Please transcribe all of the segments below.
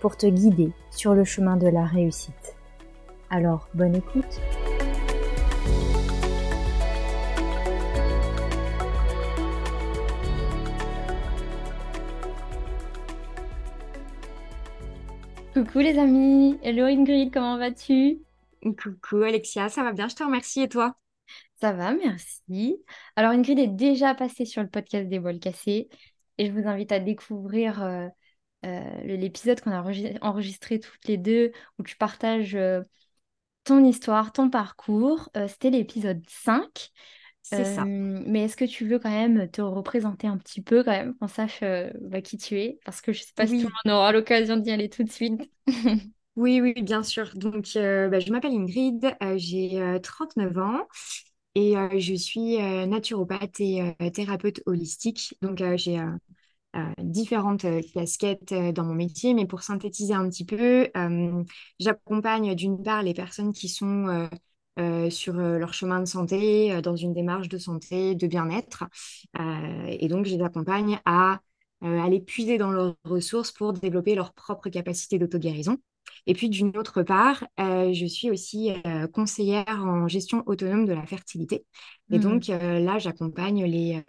pour te guider sur le chemin de la réussite. Alors, bonne écoute Coucou les amis, hello Ingrid, comment vas-tu? Coucou Alexia, ça va bien, je te remercie et toi? Ça va, merci. Alors Ingrid est déjà passée sur le podcast des bols cassés et je vous invite à découvrir euh, euh, l'épisode qu'on a enregistré toutes les deux, où tu partages euh, ton histoire, ton parcours. Euh, c'était l'épisode 5. C'est ça. Mais est-ce que tu veux quand même te représenter un petit peu, quand même, qu'on sache bah, qui tu es? Parce que je ne sais pas si tout le monde aura l'occasion d'y aller tout de suite. oui, oui, bien sûr. Donc, bah, je m'appelle Ingrid, j'ai 39 ans. Et je suis naturopathe et thérapeute holistique. Donc, j'ai différentes euh, casquettes euh, dans mon métier, mais pour synthétiser un petit peu, j'accompagne d'une part les personnes qui sont sur leur chemin de santé, dans une démarche de santé, de bien-être. et donc, je les accompagne à aller puiser dans leurs ressources pour développer leur propre capacité d'auto-guérison. Et puis d'une autre part, euh, je suis aussi euh, conseillère en gestion autonome de la fertilité. Et mmh. donc euh, là, j'accompagne les,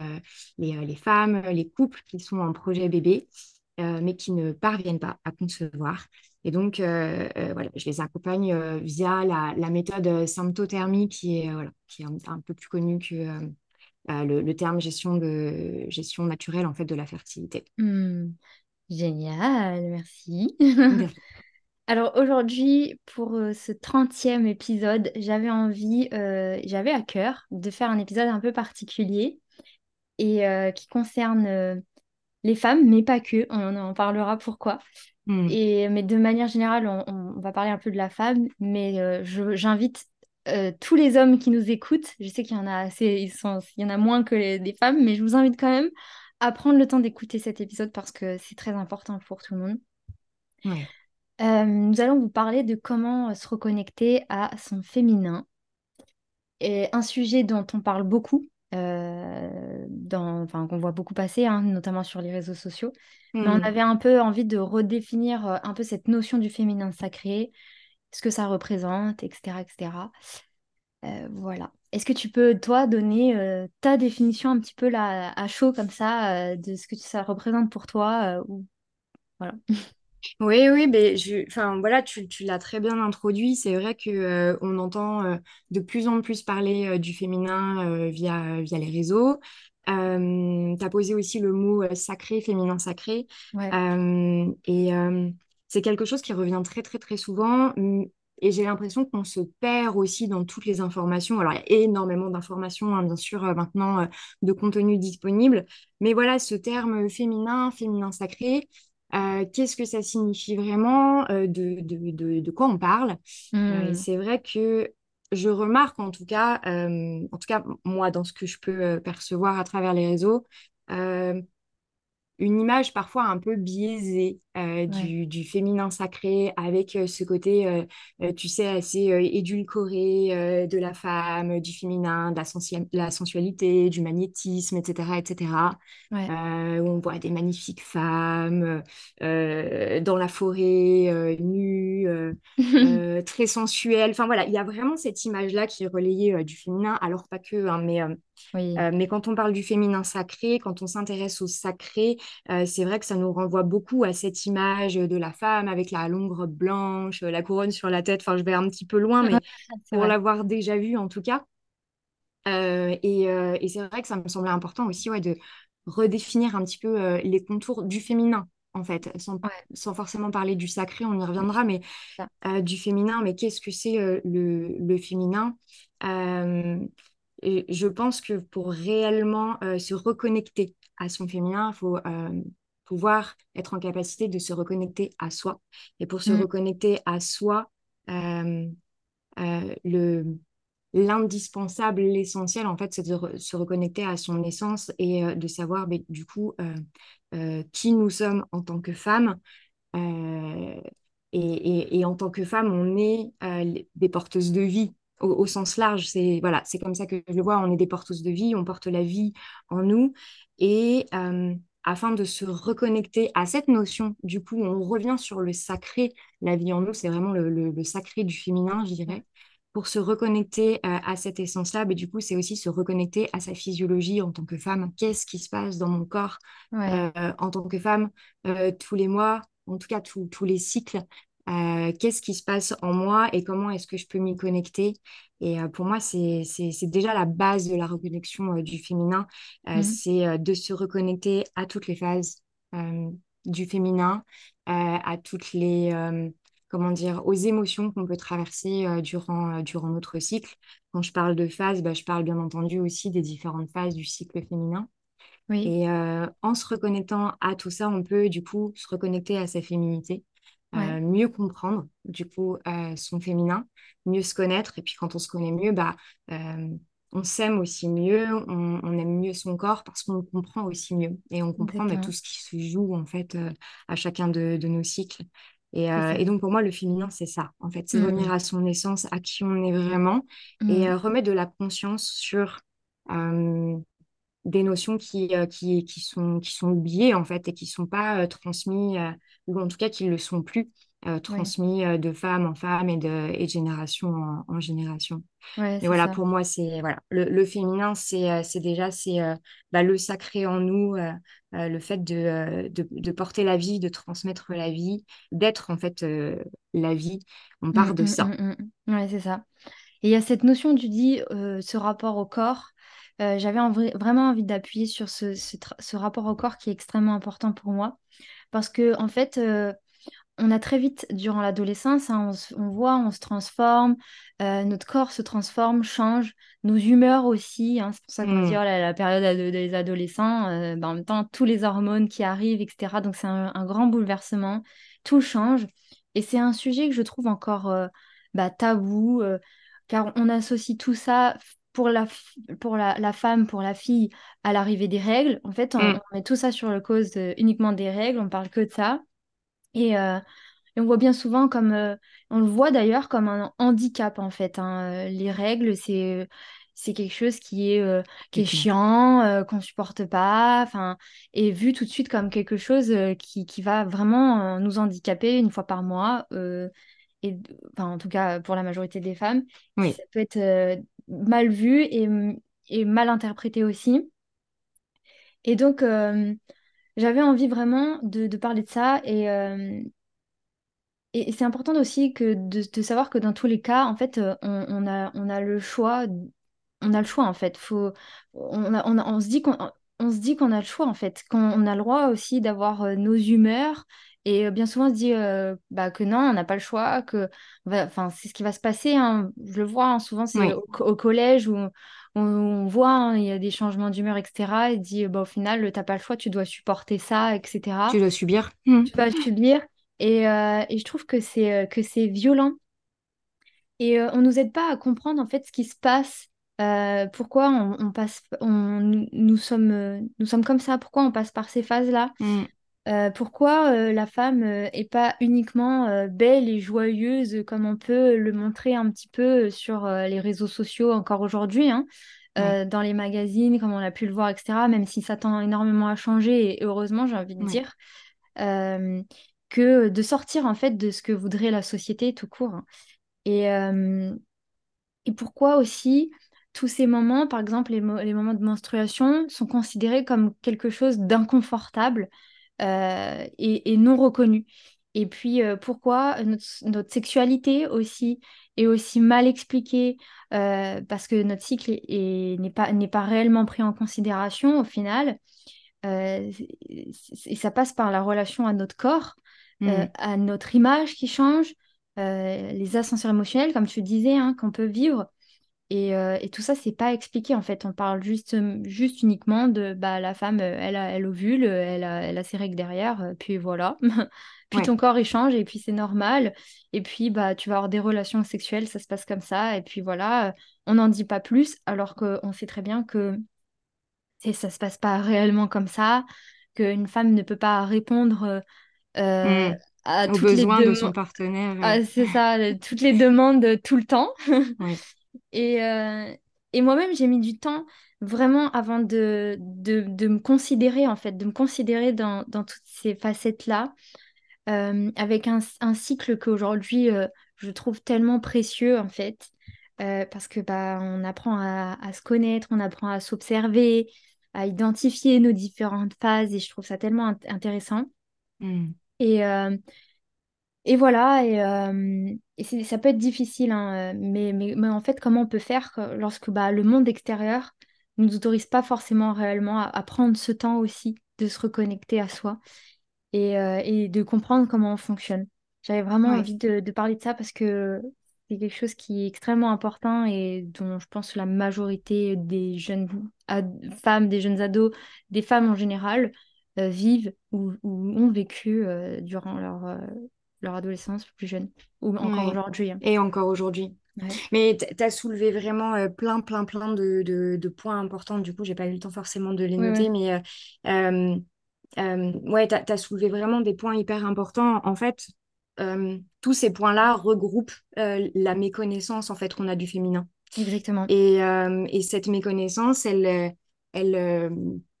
les, femmes, les couples qui sont en projet bébé, mais qui ne parviennent pas à concevoir. Et donc, voilà, je les accompagne via la, méthode symptothermie qui est, voilà, qui est un, peu plus connue que le, terme gestion, de, gestion naturelle en fait, de la fertilité. Mmh. Génial, merci. Alors aujourd'hui, pour euh, ce 30e épisode, j'avais envie, euh, j'avais à cœur de faire un épisode un peu particulier et euh, qui concerne les femmes, mais pas que, on en parlera pourquoi. Hmm. Et, mais de manière générale, on, va parler un peu de la femme, mais j'invite tous les hommes qui nous écoutent, je sais qu'il y en a assez, ils sont, il y en a moins que les, des femmes, mais je vous invite quand même à prendre le temps d'écouter cet épisode parce que c'est très important pour tout le monde. Ouais. Euh, nous allons vous parler de comment euh, se reconnecter à son féminin. Et un sujet dont on parle beaucoup, euh, enfin, qu'on voit beaucoup passer, hein, notamment sur les réseaux sociaux. Mais on hmm. avait un peu envie de redéfinir un peu cette notion du féminin sacré, ce que ça représente, etc. etc. voilà. Est-ce que tu peux, toi, donner ta définition un petit peu là, à chaud, comme ça, de ce que ça représente pour toi ou... Voilà. Oui, oui, mais je, enfin, voilà, tu, l'as très bien introduit. C'est vrai qu'on euh, on entend euh, de plus en plus parler euh, du féminin via, via les réseaux. tu as posé aussi le mot sacré, féminin sacré. et c'est quelque chose qui revient très, très, très souvent. Et j'ai l'impression qu'on se perd aussi dans toutes les informations. Alors, il y a énormément d'informations, hein, bien sûr, maintenant, de contenu disponible. Mais voilà, ce terme féminin, féminin sacré, euh, qu'est-ce que ça signifie vraiment, euh, de, de, de, quoi on parle? Euh, mmh. c'est vrai que je remarque en tout cas, en tout cas moi dans ce que je peux percevoir à travers les réseaux, une image parfois un peu biaisée euh, du, féminin sacré avec euh, ce côté, euh, tu sais, assez édulcoré de la femme, du féminin, de la, sensualité, du magnétisme, etc., etc. où on voit des magnifiques femmes dans la forêt, nues, très sensuelles. Enfin voilà, il y a vraiment cette image-là qui est relayée du féminin, alors pas que, hein, mais euh, mais quand on parle du féminin sacré, quand on s'intéresse au sacré, euh, c'est vrai que ça nous renvoie beaucoup à cette image de la femme avec la longue robe blanche, la couronne sur la tête. Enfin, je vais un petit peu loin, mais pour l'avoir déjà vu en tout cas. Euh, et, c'est vrai que ça me semblait important aussi ouais, de redéfinir un petit peu les contours du féminin en fait, sans, sans, forcément parler du sacré, on y reviendra, mais du féminin. Mais qu'est-ce que c'est le, le, féminin? Et je pense que pour réellement euh, se reconnecter à son féminin, il faut, euh, pouvoir être en capacité de se reconnecter à soi. Et pour se Mm. reconnecter à soi, euh, euh, le, l'indispensable, l'essentiel, en fait, c'est de re- se reconnecter à son essence et euh, de savoir, mais, du coup, qui nous sommes en tant que femmes. Et, et- et en tant que femme, on est des porteuses de vie au, au sens large. C'est voilà, c'est comme ça que je le vois. On est des porteuses de vie, on porte la vie en nous. Et afin de se reconnecter à cette notion, du coup, on revient sur le sacré. La vie en nous, c'est vraiment le, le- le sacré du féminin, je dirais. Pour se reconnecter euh, à cette essence-là, mais du coup, c'est aussi se reconnecter à sa physiologie en tant que femme. Qu'est-ce qui se passe dans mon corps Ouais. euh, en tant que femme euh, tous les mois, en tout cas tous tous les cycles? Euh, qu'est-ce qui se passe en moi et comment est-ce que je peux m'y connecter? Et euh, pour moi, c'est, déjà la base de la reconnexion euh, du féminin, Euh, Mm. c'est de se reconnecter à toutes les phases du féminin, à toutes les, comment dire, aux émotions qu'on peut traverser durant, durant notre cycle. Quand je parle de phases, bah, je parle bien entendu aussi des différentes phases du cycle féminin. Oui. Et en se reconnectant à tout ça, on peut du coup se reconnecter à sa féminité, Ouais. euh, mieux comprendre du coup euh, son féminin, mieux se connaître. Et puis quand on se connaît mieux, bah, euh, on s'aime aussi mieux, on, on aime mieux son corps parce qu'on le comprend aussi mieux. Et on comprend bah, tout ce qui se joue en fait à chacun de, de nos cycles. Et, euh, donc pour moi, le féminin, c'est ça. En fait, c'est revenir Mm. à son essence, à qui on est vraiment, et Mm. euh, remettre de la conscience sur... euh, des notions qui, euh, qui, qui sont, qui sont oubliées en fait et qui sont pas euh, transmises, euh, ou en tout cas qui ne le sont plus, euh, Ouais. transmis euh, de femme en femme et de, et de génération en, en génération. Ouais, c'est voilà, ça. pour moi, c'est voilà, le, le féminin, c'est déjà c'est bah, le sacré en nous, euh, le fait de, de, de porter la vie, de transmettre la vie, d'être en fait euh, la vie. On Mm, part de mm, ça. mm, mm. Ouais, c'est ça. Et il y a cette notion, tu dis, ce rapport au corps. Euh, j'avais en vrai- vraiment envie d'appuyer sur ce, ce tra- ce rapport au corps qui est extrêmement important pour moi. Parce que, en fait, euh, on a très vite, durant l'adolescence, hein, on, voit, on se transforme, euh, notre corps se transforme, change, nos humeurs aussi. hein. c'est pour ça qu'on dit, Mm. oh la période ado- des adolescents, euh, ben, en même temps, tous les hormones qui arrivent, etc. Donc, c'est un, un grand bouleversement. Tout change. Et c'est un sujet que je trouve encore euh, bah, tabou, car on associe tout ça pour la, pour la, la femme, pour la fille, à l'arrivée des règles. En fait, on, Mm. on met tout ça sur le cause euh, uniquement des règles, on parle que de ça. Et, euh, et on voit bien souvent comme, euh, on le voit d'ailleurs comme un handicap en fait. hein. Euh, Les règles, c'est c'est quelque chose qui est, euh, qui est chiant, qu'on supporte pas, enfin, et vu tout de suite comme quelque chose qui, qui va vraiment nous handicaper une fois par mois. et enfin, en tout cas pour la majorité des femmes, Oui. ça peut être euh, mal vu et, et mal interprété aussi. Et donc, euh, j'avais envie vraiment de, de parler de ça et, euh, et c'est important aussi que de, de savoir que dans tous les cas, en fait, euh, on, on a, on a le choix, on a le choix en fait. Faut, on on on se dit qu'on, on se dit qu'on a le choix en fait, qu'on a le droit aussi d'avoir nos humeurs. Et bien souvent, on se dit euh, bah, que non, on n'a pas le choix, que, enfin, c'est ce qui va se passer. hein. Je le vois hein, souvent, c'est Oui. au, co- au collège où on, on voit, hein, il y a des changements d'humeur, etc. Et dit bah, au final, t'as pas le choix, tu dois supporter ça, etc Tu dois subir. Tu vas subir. Et, euh, et je trouve que c'est que c'est violent. Et euh, on nous aide pas à comprendre en fait ce qui se passe, pourquoi on, on passe, on, nous, sommes, nous sommes comme ça, pourquoi on passe par ces phases-là, Mm. Euh, pourquoi euh, la femme euh, est pas uniquement euh, belle et joyeuse comme on peut le montrer un petit peu sur euh, les réseaux sociaux encore aujourd'hui, hein, euh, dans les magazines, comme on a pu le voir, etc., même si ça tend énormément à changer, et heureusement, j'ai envie de Oui. dire euh, que de sortir en fait de ce que voudrait la société tout court. hein. Et, euh, et pourquoi aussi tous ces moments, par exemple les, mo- les moments de menstruation, sont considérés comme quelque chose d'inconfortable euh, et, et non reconnu. Et puis euh, pourquoi notre, notre sexualité aussi est aussi mal expliquée euh, parce que notre cycle est- est- n'est pas, n'est pas réellement pris en considération au final. Et ça passe par la relation à notre corps, euh, Mm. à notre image qui change, les ascenseurs émotionnels, comme tu disais, hein, qu'on peut vivre. Et, euh, et tout ça, c'est pas expliqué en fait. On parle juste, juste uniquement de bah, la femme, euh, elle, a, elle ovule, elle a, elle a ses règles derrière, euh, puis voilà. puis Ouais. ton corps il change et puis c'est normal. Et puis bah, tu vas avoir des relations sexuelles, ça se passe comme ça. Et puis voilà, on n'en dit pas plus alors qu'on sait très bien que ça se passe pas réellement comme ça, qu'une femme ne peut pas répondre euh, Mm. à Aux toutes les besoins de demandes. son partenaire. Ah, c'est ça, toutes les demandes tout le temps. ouais. Et, euh, et moi-même, j'ai mis du temps vraiment avant de, de, de me considérer, en fait, de me considérer dans, dans toutes ces facettes-là, euh, avec un, un cycle qu'aujourd'hui, euh, je trouve tellement précieux, en fait, euh, parce que bah, on apprend à, à se connaître, on apprend à s'observer, à identifier nos différentes phases, et je trouve ça tellement int- intéressant. Mm. Et, et voilà, et, euh, et ça peut être difficile, hein, mais, mais, mais en fait, comment on peut faire que- lorsque bah, le monde extérieur ne nous autorise pas forcément réellement à, à prendre ce temps aussi de se reconnecter à soi et, euh, et de comprendre comment on fonctionne? J'avais vraiment Ouais. envie de, de parler de ça parce que c'est quelque chose qui est extrêmement important et dont je pense que la majorité des jeunes femmes, des jeunes ados, des femmes en général, euh, vivent ou, ou ont vécu durant leur, leur adolescence plus jeune, ou encore Ouais. aujourd'hui. hein. Et encore aujourd'hui. Ouais. Mais tu as soulevé vraiment euh, plein, plein, plein de, de- de points importants. Du coup, j'ai pas eu le temps forcément de les noter, ouais. mais euh, ouais, tu as, soulevé vraiment des points hyper importants. En fait, tous ces points-là regroupent euh, la méconnaissance en fait qu'on a du féminin. Exactement. Et, et cette méconnaissance, elle, elle,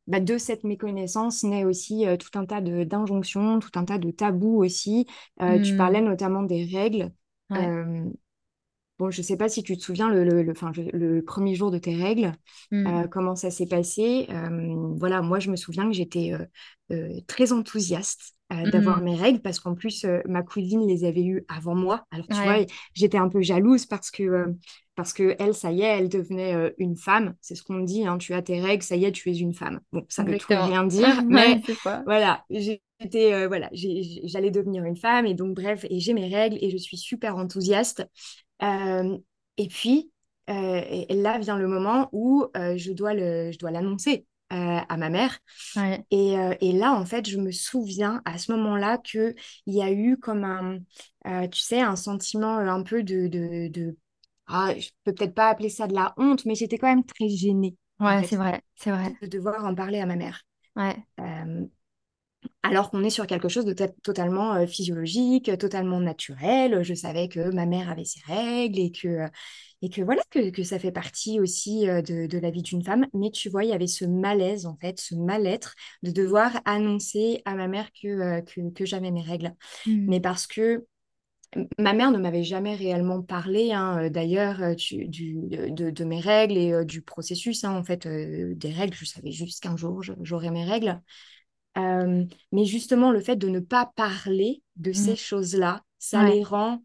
bah, de cette méconnaissance naît aussi euh, tout un tas d'injonctions, tout un tas de tabous aussi. Euh, tu Hmm. parlais notamment des règles. Ouais. Euh, bon, je ne sais pas si tu te souviens le, le, le, le premier jour de tes règles, euh, comment ça s'est passé? Voilà, moi, je me souviens que j'étais très enthousiaste d'avoir Hmm. mes règles parce qu'en plus, euh, ma cousine les avait eues avant moi. Alors, tu Ouais. vois, j'étais un peu jalouse parce que, euh, parce que elle, ça y est, elle devenait euh, une femme. C'est ce qu'on dit, hein, tu as tes règles, ça y est, tu es une femme. Bon, ça veut tout rien dire, mais voilà, j'étais, euh, voilà, j'allais devenir une femme et donc, bref, et j'ai mes règles et je suis super enthousiaste. Euh, et puis, et là vient le moment où je dois le, je dois l'annoncer à ma mère. Ouais. Et, et là, en fait, je me souviens à ce moment-là qu'il y a eu comme un, tu sais, un sentiment un peu de, de, de... Ah, je peux peut-être pas appeler ça de la honte, mais j'étais quand même très gênée, en Ouais, c'est vrai, c'est vrai. de devoir en parler à ma mère. Ouais. Euh, alors qu'on est sur quelque chose de to- totalement euh, physiologique, totalement naturel. Je savais que ma mère avait ses règles et que, euh, et que voilà, que, que ça fait partie aussi euh, de, de la vie d'une femme. Mais tu vois, il y avait ce malaise, en fait, ce mal-être de devoir annoncer à ma mère que, euh, que, que j'avais mes règles. Hmm. Mais parce que ma mère ne m'avait jamais réellement parlé, hein, euh, d'ailleurs, euh, du, de, de mes règles et euh, du processus, hein, en fait, euh, des règles. Je savais juste qu'un jour, j'aurais mes règles. Euh, mais justement, le fait de ne pas parler de Hmm. ces choses-là, ça Ouais. les rend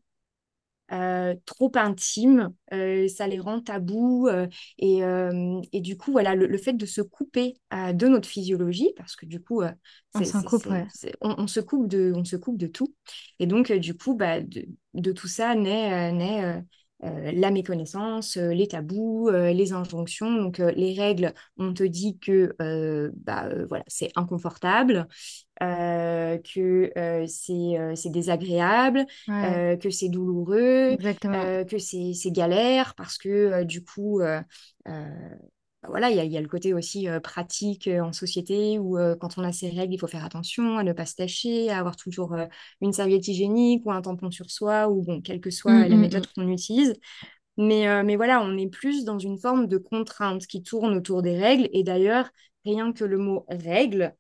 euh, trop intimes, euh, ça les rend tabous. euh, et, et du coup, voilà, le, le fait de se couper de notre physiologie, parce que du coup, On coupe, ouais. se coupe de, on se coupe de tout. Et donc, du coup, bah, de, de tout ça naît, naît euh, la méconnaissance, euh, les tabous, euh, les injonctions. Donc, les règles, on te dit que bah, voilà, c'est inconfortable euh, que euh, c'est euh, c'est désagréable, Ouais. que c'est douloureux, que c'est galère parce que du coup, bah voilà, il y a, il y a le côté aussi pratique en société où quand on a ses règles, il faut faire attention à ne pas se tâcher, à avoir toujours une serviette hygiénique ou un tampon sur soi ou bon, quelle que Hmm, soit la hmm, méthode hmm. qu'on utilise. Mais, mais voilà, on est plus dans une forme de contrainte qui tourne autour des règles. Et d'ailleurs, rien que le mot règle,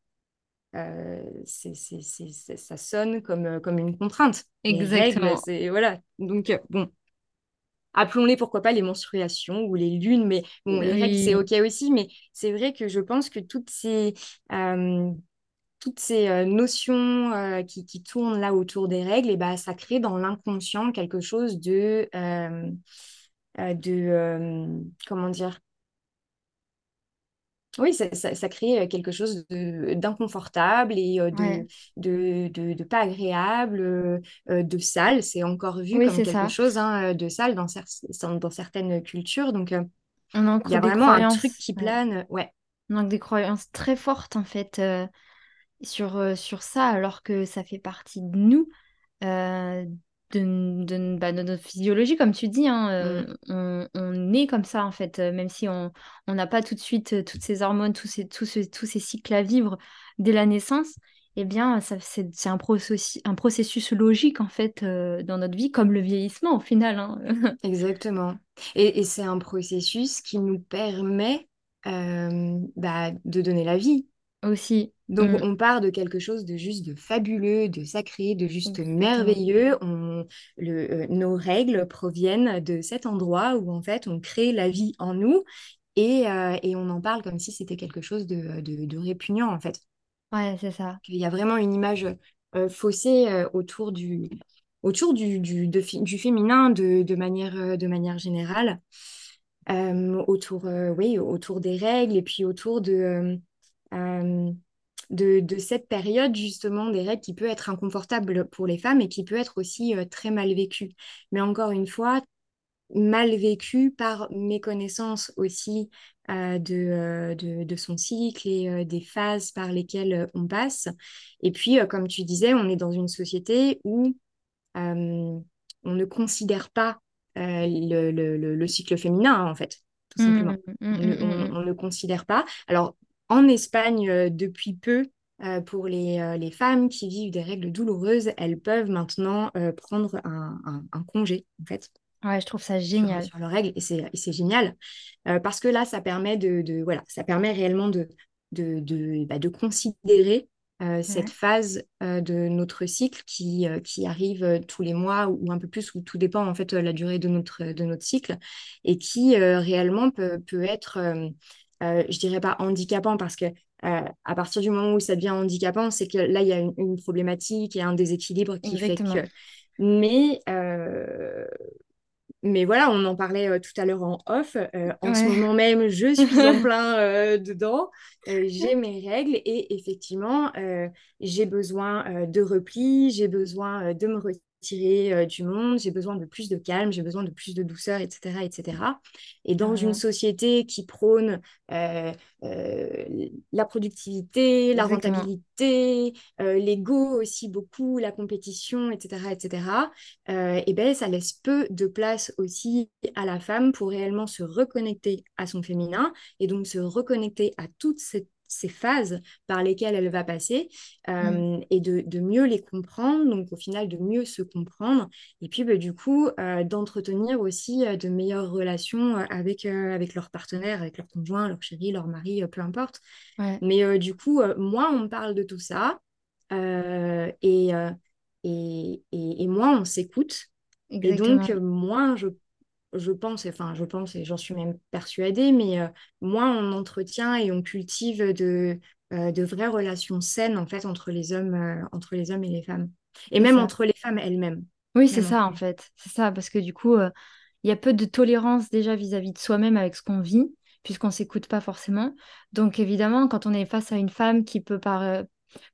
euh, ça sonne comme, euh, comme une contrainte. Règles, Exactement. c'est... Voilà. Donc, euh, bon, appelons-les pourquoi pas les menstruations ou les lunes, mais bon, les règles, c'est. OK aussi. Mais c'est vrai que je pense que toutes ces... euh, toutes ces notions euh, qui, qui tournent là autour des règles, et bah, ça crée dans l'inconscient quelque chose de, de comment dire, oui, ça, ça, ça crée quelque chose d'inconfortable et de, Ouais, de, de, de pas agréable, de sale. C'est encore vu oui, comme quelque ça. chose hein, de sale dans, cer- dans certaines cultures. Donc, On il y a vraiment un truc qui plane. Ouais, On des croyances très fortes, en fait, euh, sur, euh, sur ça, alors que ça fait partie de nous. euh, de, de- bah, de notre physiologie, comme tu dis, hein, Mm, euh, on, on est comme ça en fait, euh, même si on on n'a pas tout de suite euh, toutes ces hormones, tous ces, tous ce- tous ces cycles à vivre dès la naissance, eh bien, c'est, un processus, un processus logique en fait dans notre vie, comme le vieillissement au final. hein. exactement. Et, et c'est un processus qui nous permet bah, de donner la vie. Aussi. Donc, Mm, on part de quelque chose de juste de fabuleux, de sacré, de juste merveilleux. On, le, euh, nos règles proviennent de cet endroit où, en fait, on crée la vie en nous et, euh, et on en parle comme si c'était quelque chose de, de, de répugnant, en fait. Ouais, c'est ça. Il y a vraiment une image euh, faussée autour du, autour du, du, de du féminin de, de manière, de manière générale, Euh, autour, euh, oui, autour des règles et puis autour de... euh, de, de cette période, justement, des règles qui peut être inconfortable pour les femmes et qui peut être aussi euh, très mal vécue. Mais encore une fois, mal vécue par méconnaissance aussi euh, de, euh, de, de son cycle et euh, des phases par lesquelles on passe. Et puis, comme tu disais, on est dans une société où on ne considère pas le, le, le, le cycle féminin, hein, en fait, tout simplement. mm, On ne, mm, mm, on, on ne considère pas. Alors, en Espagne, euh, depuis peu, euh, pour les, euh, les femmes qui vivent des règles douloureuses, elles peuvent maintenant euh, prendre un, un, un congé, en fait Ouais, je trouve ça génial. sur leurs règles et c'est génial parce que là ça permet de, de- voilà ça permet réellement de de, de, bah, de considérer cette phase de notre cycle qui, qui arrive tous les mois ou, ou un peu plus ou tout dépend en fait la durée de notre de notre cycle et qui réellement peut, peut être euh, je dirais pas handicapant parce que euh, à partir du moment où ça devient handicapant c'est que là il y a une, une problématique et un déséquilibre qui fait que mais euh, mais voilà, on en parlait euh, tout à l'heure en off. En ce moment même, je suis en plein dedans. J'ai mes règles et effectivement, j'ai besoin de repli, j'ai besoin de me retirer euh, du monde, j'ai besoin de plus de calme, j'ai besoin de plus de douceur, etc., etc. Et dans une Carrément. société qui prône euh, euh, la productivité, la Exactement. rentabilité, euh, l'ego aussi beaucoup, la compétition, etc., etc., et ben, ça laisse peu de place aussi à la femme pour réellement se reconnecter à son féminin et donc se reconnecter à toutes ces, ces phases par lesquelles elle va passer Mm. euh, et de, de, mieux les comprendre, donc au final de mieux se comprendre et puis ben, du coup euh, d'entretenir aussi euh, de meilleures relations avec, euh, avec leur partenaire, avec leur conjoint, leur chéri, leur mari, peu importe. Ouais, Mais du coup, moins on parle de tout ça et, et, et, et moins on s'écoute. Et donc, moins je, je pense, enfin, je pense et j'en suis même persuadée, mais euh, moins on entretient et on cultive de, euh, de vraies relations saines, en fait, entre les hommes, euh, entre les hommes et les femmes. Et même ça. entre les femmes elles-mêmes. Oui, c'est ça en fait. C'est ça, parce que du coup, euh, il y a peu de tolérance déjà vis-à-vis de soi-même avec ce qu'on vit, puisqu'on ne s'écoute pas forcément. Donc évidemment, quand on est face à une femme qui peut par,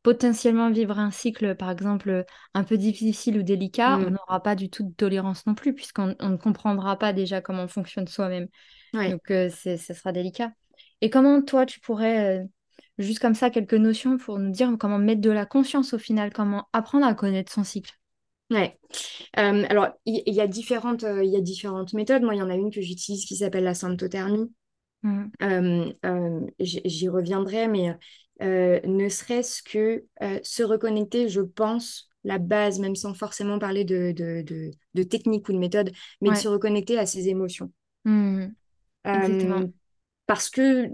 potentiellement vivre un cycle, par exemple, un peu difficile ou délicat, on Mm. n'aura pas du tout de tolérance non plus, puisqu'on on ne comprendra pas déjà comment fonctionne soi-même. Ouais. Donc euh, ce sera délicat. Et comment toi, tu pourrais, euh, juste comme ça, quelques notions pour nous dire comment mettre de la conscience au final, comment apprendre à connaître son cycle? Ouais. Euh, alors, il y, a différentes, euh, il y a différentes méthodes. Moi, il y en a une que j'utilise qui s'appelle la symptothermie. Mm. Euh, euh, j'y reviendrai, mais euh, ne serait-ce que euh, se reconnecter, je pense, la base, même sans forcément parler de, de, de, de technique ou de méthode, mais de se reconnecter à ses émotions. Mm. Euh, parce que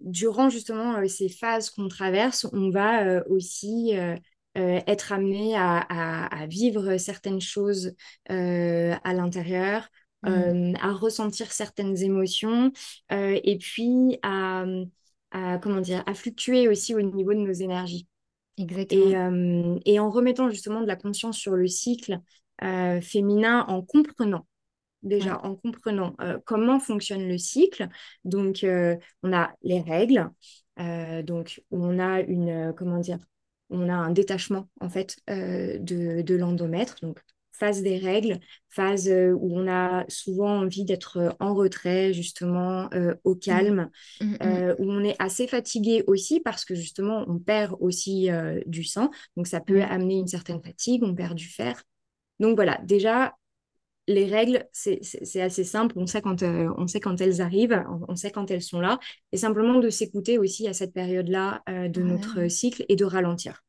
durant justement ces phases qu'on traverse, on va aussi être amené à, à- à vivre certaines choses à l'intérieur, Mm. euh, à ressentir certaines émotions, et puis à, à, comment dire, à fluctuer aussi au niveau de nos énergies. Et, Exactement. euh, et en remettant justement de la conscience sur le cycle euh, féminin, en comprenant. déjà en comprenant comment fonctionne le cycle. Donc, on a les règles, donc on a une, comment dire, on a un détachement en fait de, de l'endomètre. Donc, phase des règles, phase euh, où on a souvent envie d'être euh, en retrait, justement, euh, au mmh. calme, mmh, mmh. où on est assez fatigué aussi parce que justement, on perd aussi du sang. Donc, ça peut amener une certaine fatigue, on perd du fer. Donc, voilà, déjà, les règles, c'est assez simple. On sait, quand, on sait quand elles arrivent, on sait quand elles sont là. Et simplement de s'écouter aussi à cette période-là de notre cycle et de ralentir.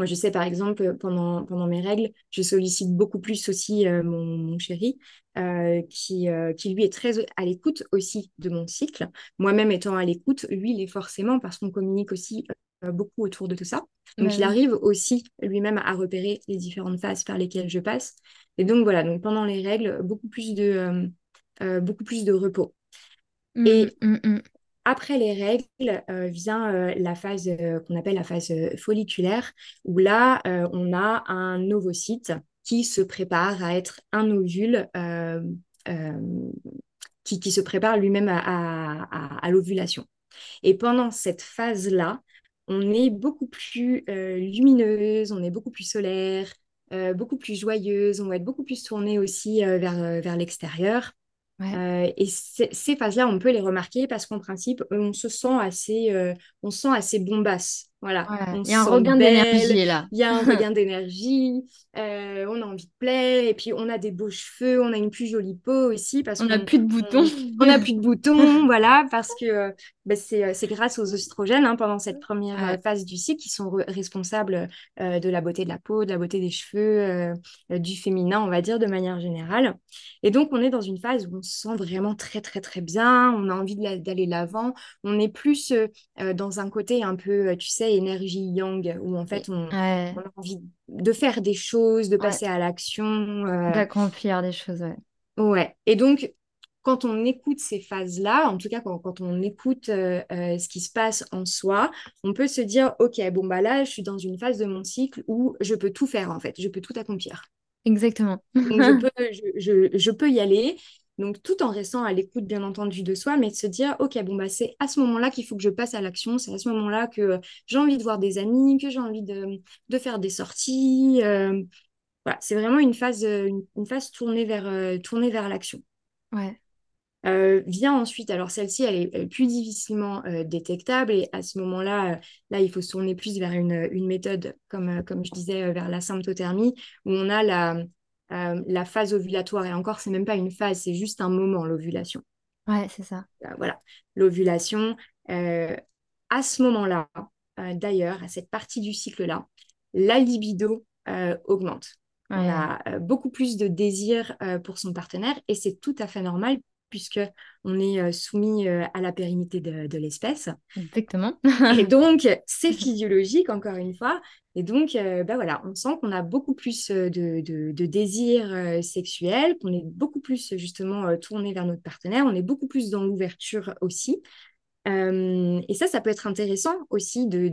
Moi, je sais par exemple, pendant, pendant mes règles, je sollicite beaucoup plus aussi euh, mon, chéri, euh, qui, euh, qui lui est très à l'écoute aussi de mon cycle. Moi-même étant à l'écoute, lui, il est forcément parce qu'on communique aussi beaucoup autour de tout ça. Donc, il arrive aussi lui-même à repérer les différentes phases par lesquelles je passe. Et donc, voilà, donc pendant les règles, beaucoup plus de, beaucoup plus de repos. Mmh, et mmh, mmh. Après les règles euh, vient euh, la phase euh, qu'on appelle la phase folliculaire, où là, on a un ovocyte qui se prépare à être un ovule, qui, qui, se prépare lui-même à, à, l'ovulation. Et pendant cette phase-là, on est beaucoup plus lumineuse, on est beaucoup plus solaire, beaucoup plus joyeuse, on va être beaucoup plus tournée aussi vers, vers l'extérieur. Euh, et ces phases-là, on peut les remarquer parce qu'en principe, on se sent assez, euh, on sent assez bombasse. Voilà. il y a un regain d'énergie là. Il y a un regain d'énergie. Euh, on a envie de plaire. Et puis, on a des beaux cheveux. On a une plus jolie peau aussi. Parce on n'a plus de boutons. On n'a plus de boutons. voilà. Parce que bah, c'est grâce aux oestrogènes hein, pendant cette première phase du cycle qui sont responsables de la beauté de la peau, de la beauté des cheveux, du féminin, on va dire, de manière générale. Et donc, on est dans une phase où on se sent vraiment très, très, très bien. On a envie d'aller l'avant. On est plus dans un côté un peu, tu sais, énergie yang, où en fait on, a envie de faire des choses, de passer à l'action. Euh. D'accomplir des choses, ouais. Ouais. Et donc, quand on écoute ces phases-là, en tout cas quand, quand on écoute euh, euh, ce qui se passe en soi, on peut se dire, OK, bon, bah là, je suis dans une phase de mon cycle où je peux tout faire, en fait, je peux tout accomplir. Exactement. Donc, je peux, je, je peux y aller. Donc, tout en restant à l'écoute, bien entendu, de soi, mais de se dire, OK, bon, bah, c'est à ce moment-là qu'il faut que je passe à l'action. C'est à ce moment-là que j'ai envie de voir des amis, que j'ai envie de, faire des sorties. Euh, voilà, c'est vraiment une phase, une, phase tournée vers, euh, tournée vers l'action. Ouais. Euh, vient ensuite, alors celle-ci, elle, est plus difficilement détectable et à ce moment-là, là, il faut se tourner plus vers une, une méthode, comme, comme je disais, vers la symptothermie, où on a la, euh, la phase ovulatoire. Et encore, c'est même pas une phase, c'est juste un moment, l'ovulation. Ouais, c'est ça. Euh, voilà, l'ovulation. Euh, à ce moment-là, d'ailleurs, à cette partie du cycle-là, la libido augmente. On a beaucoup plus de désir pour son partenaire et c'est tout à fait normal puisque on est soumis à la pérennité de, l'espèce. Exactement. et donc, c'est physiologique, encore une fois. Et donc, bah voilà, on sent qu'on a beaucoup plus de, de, désirs sexuels, qu'on est beaucoup plus justement tourné vers notre partenaire, on est beaucoup plus dans l'ouverture aussi. et ça, ça peut être intéressant aussi de,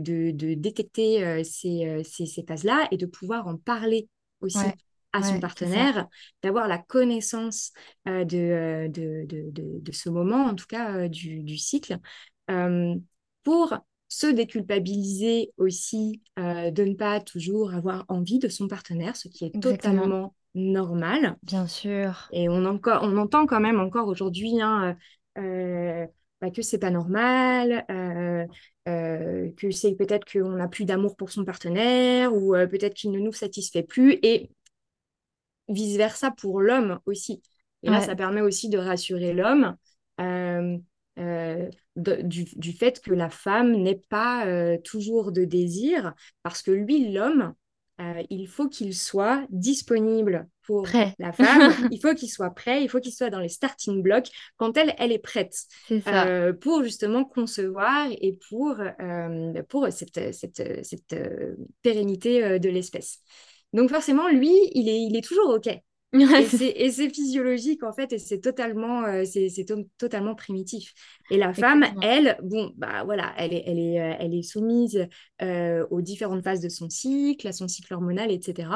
détecter ces, ces, phases-là et de pouvoir en parler aussi à son partenaire, d'avoir la connaissance de, de, de, ce moment, en tout cas du, du, cycle, pour se déculpabiliser aussi de ne pas toujours avoir envie de son partenaire, ce qui est totalement normal. Bien sûr. Et on, encore, on entend quand même encore aujourd'hui hein, bah, que c'est pas normal, que c'est peut-être qu'on n'a plus d'amour pour son partenaire ou peut-être qu'il ne nous satisfait plus. Et vice-versa pour l'homme aussi. Et là, ça permet aussi de rassurer l'homme euh, euh, du, fait que la femme n'ait pas euh, toujours de désir, parce que lui, l'homme, il faut qu'il soit disponible pour la femme, il faut qu'il soit prêt, il faut qu'il soit dans les starting blocks quand elle, elle est prête pour justement concevoir et pour, pour cette, cette, cette pérennité de l'espèce. Donc forcément, lui, il est, il est toujours OK. et c'est physiologique en fait et c'est totalement euh, c'est totalement primitif. Et la femme elle bon bah voilà elle est elle est euh, elle est soumise euh, aux différentes phases de son cycle à son cycle hormonal etc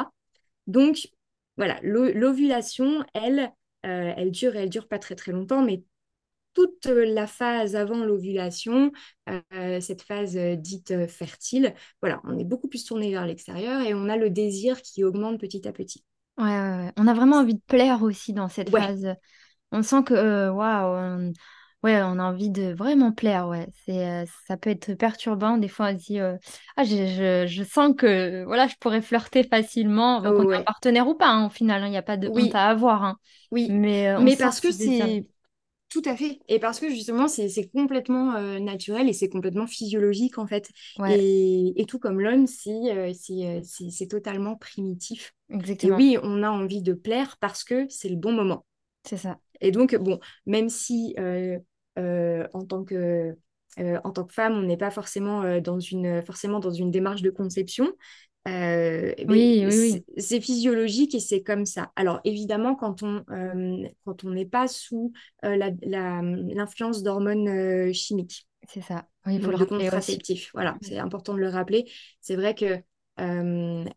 donc voilà l'ovulation elle elle dure et elle dure pas très très longtemps, mais toute la phase avant l'ovulation, cette phase dite fertile, voilà, on est beaucoup plus tourné vers l'extérieur et on a le désir qui augmente petit à petit. Ouais, ouais, On a vraiment envie de plaire aussi dans cette phase. On sent que, waouh, Ouais, on a envie de vraiment plaire, ouais. C'est, euh, ça peut être perturbant. Des fois, on se dit, euh, ah, je, je, je sens que voilà, je pourrais flirter facilement, rencontrer un partenaire ou pas, hein, au final. Hein. Il n'y a pas de honte à avoir. hein. oui. Mais euh, Mais parce que c'est tout à fait. Et parce que justement, c'est complètement naturel et c'est complètement physiologique en fait. Ouais, Et, et tout comme l'homme, c'est c'est- c'est totalement primitif. Et exactement. oui, on a envie de plaire parce que c'est le bon moment. C'est ça. Et donc, bon, même si euh, en tant que, euh, en tant que femme, on n'est pas forcément, euh, dans une, forcément dans une démarche de conception. Mais Oui, oui, oui. c'est physiologique et c'est comme ça. Alors évidemment, quand on quand on n'est pas sous la, la, l'influence d'hormones chimiques, C'est ça. Oui, il faut le de rappeler aussi. contraceptifs, voilà, c'est important de le rappeler. C'est vrai que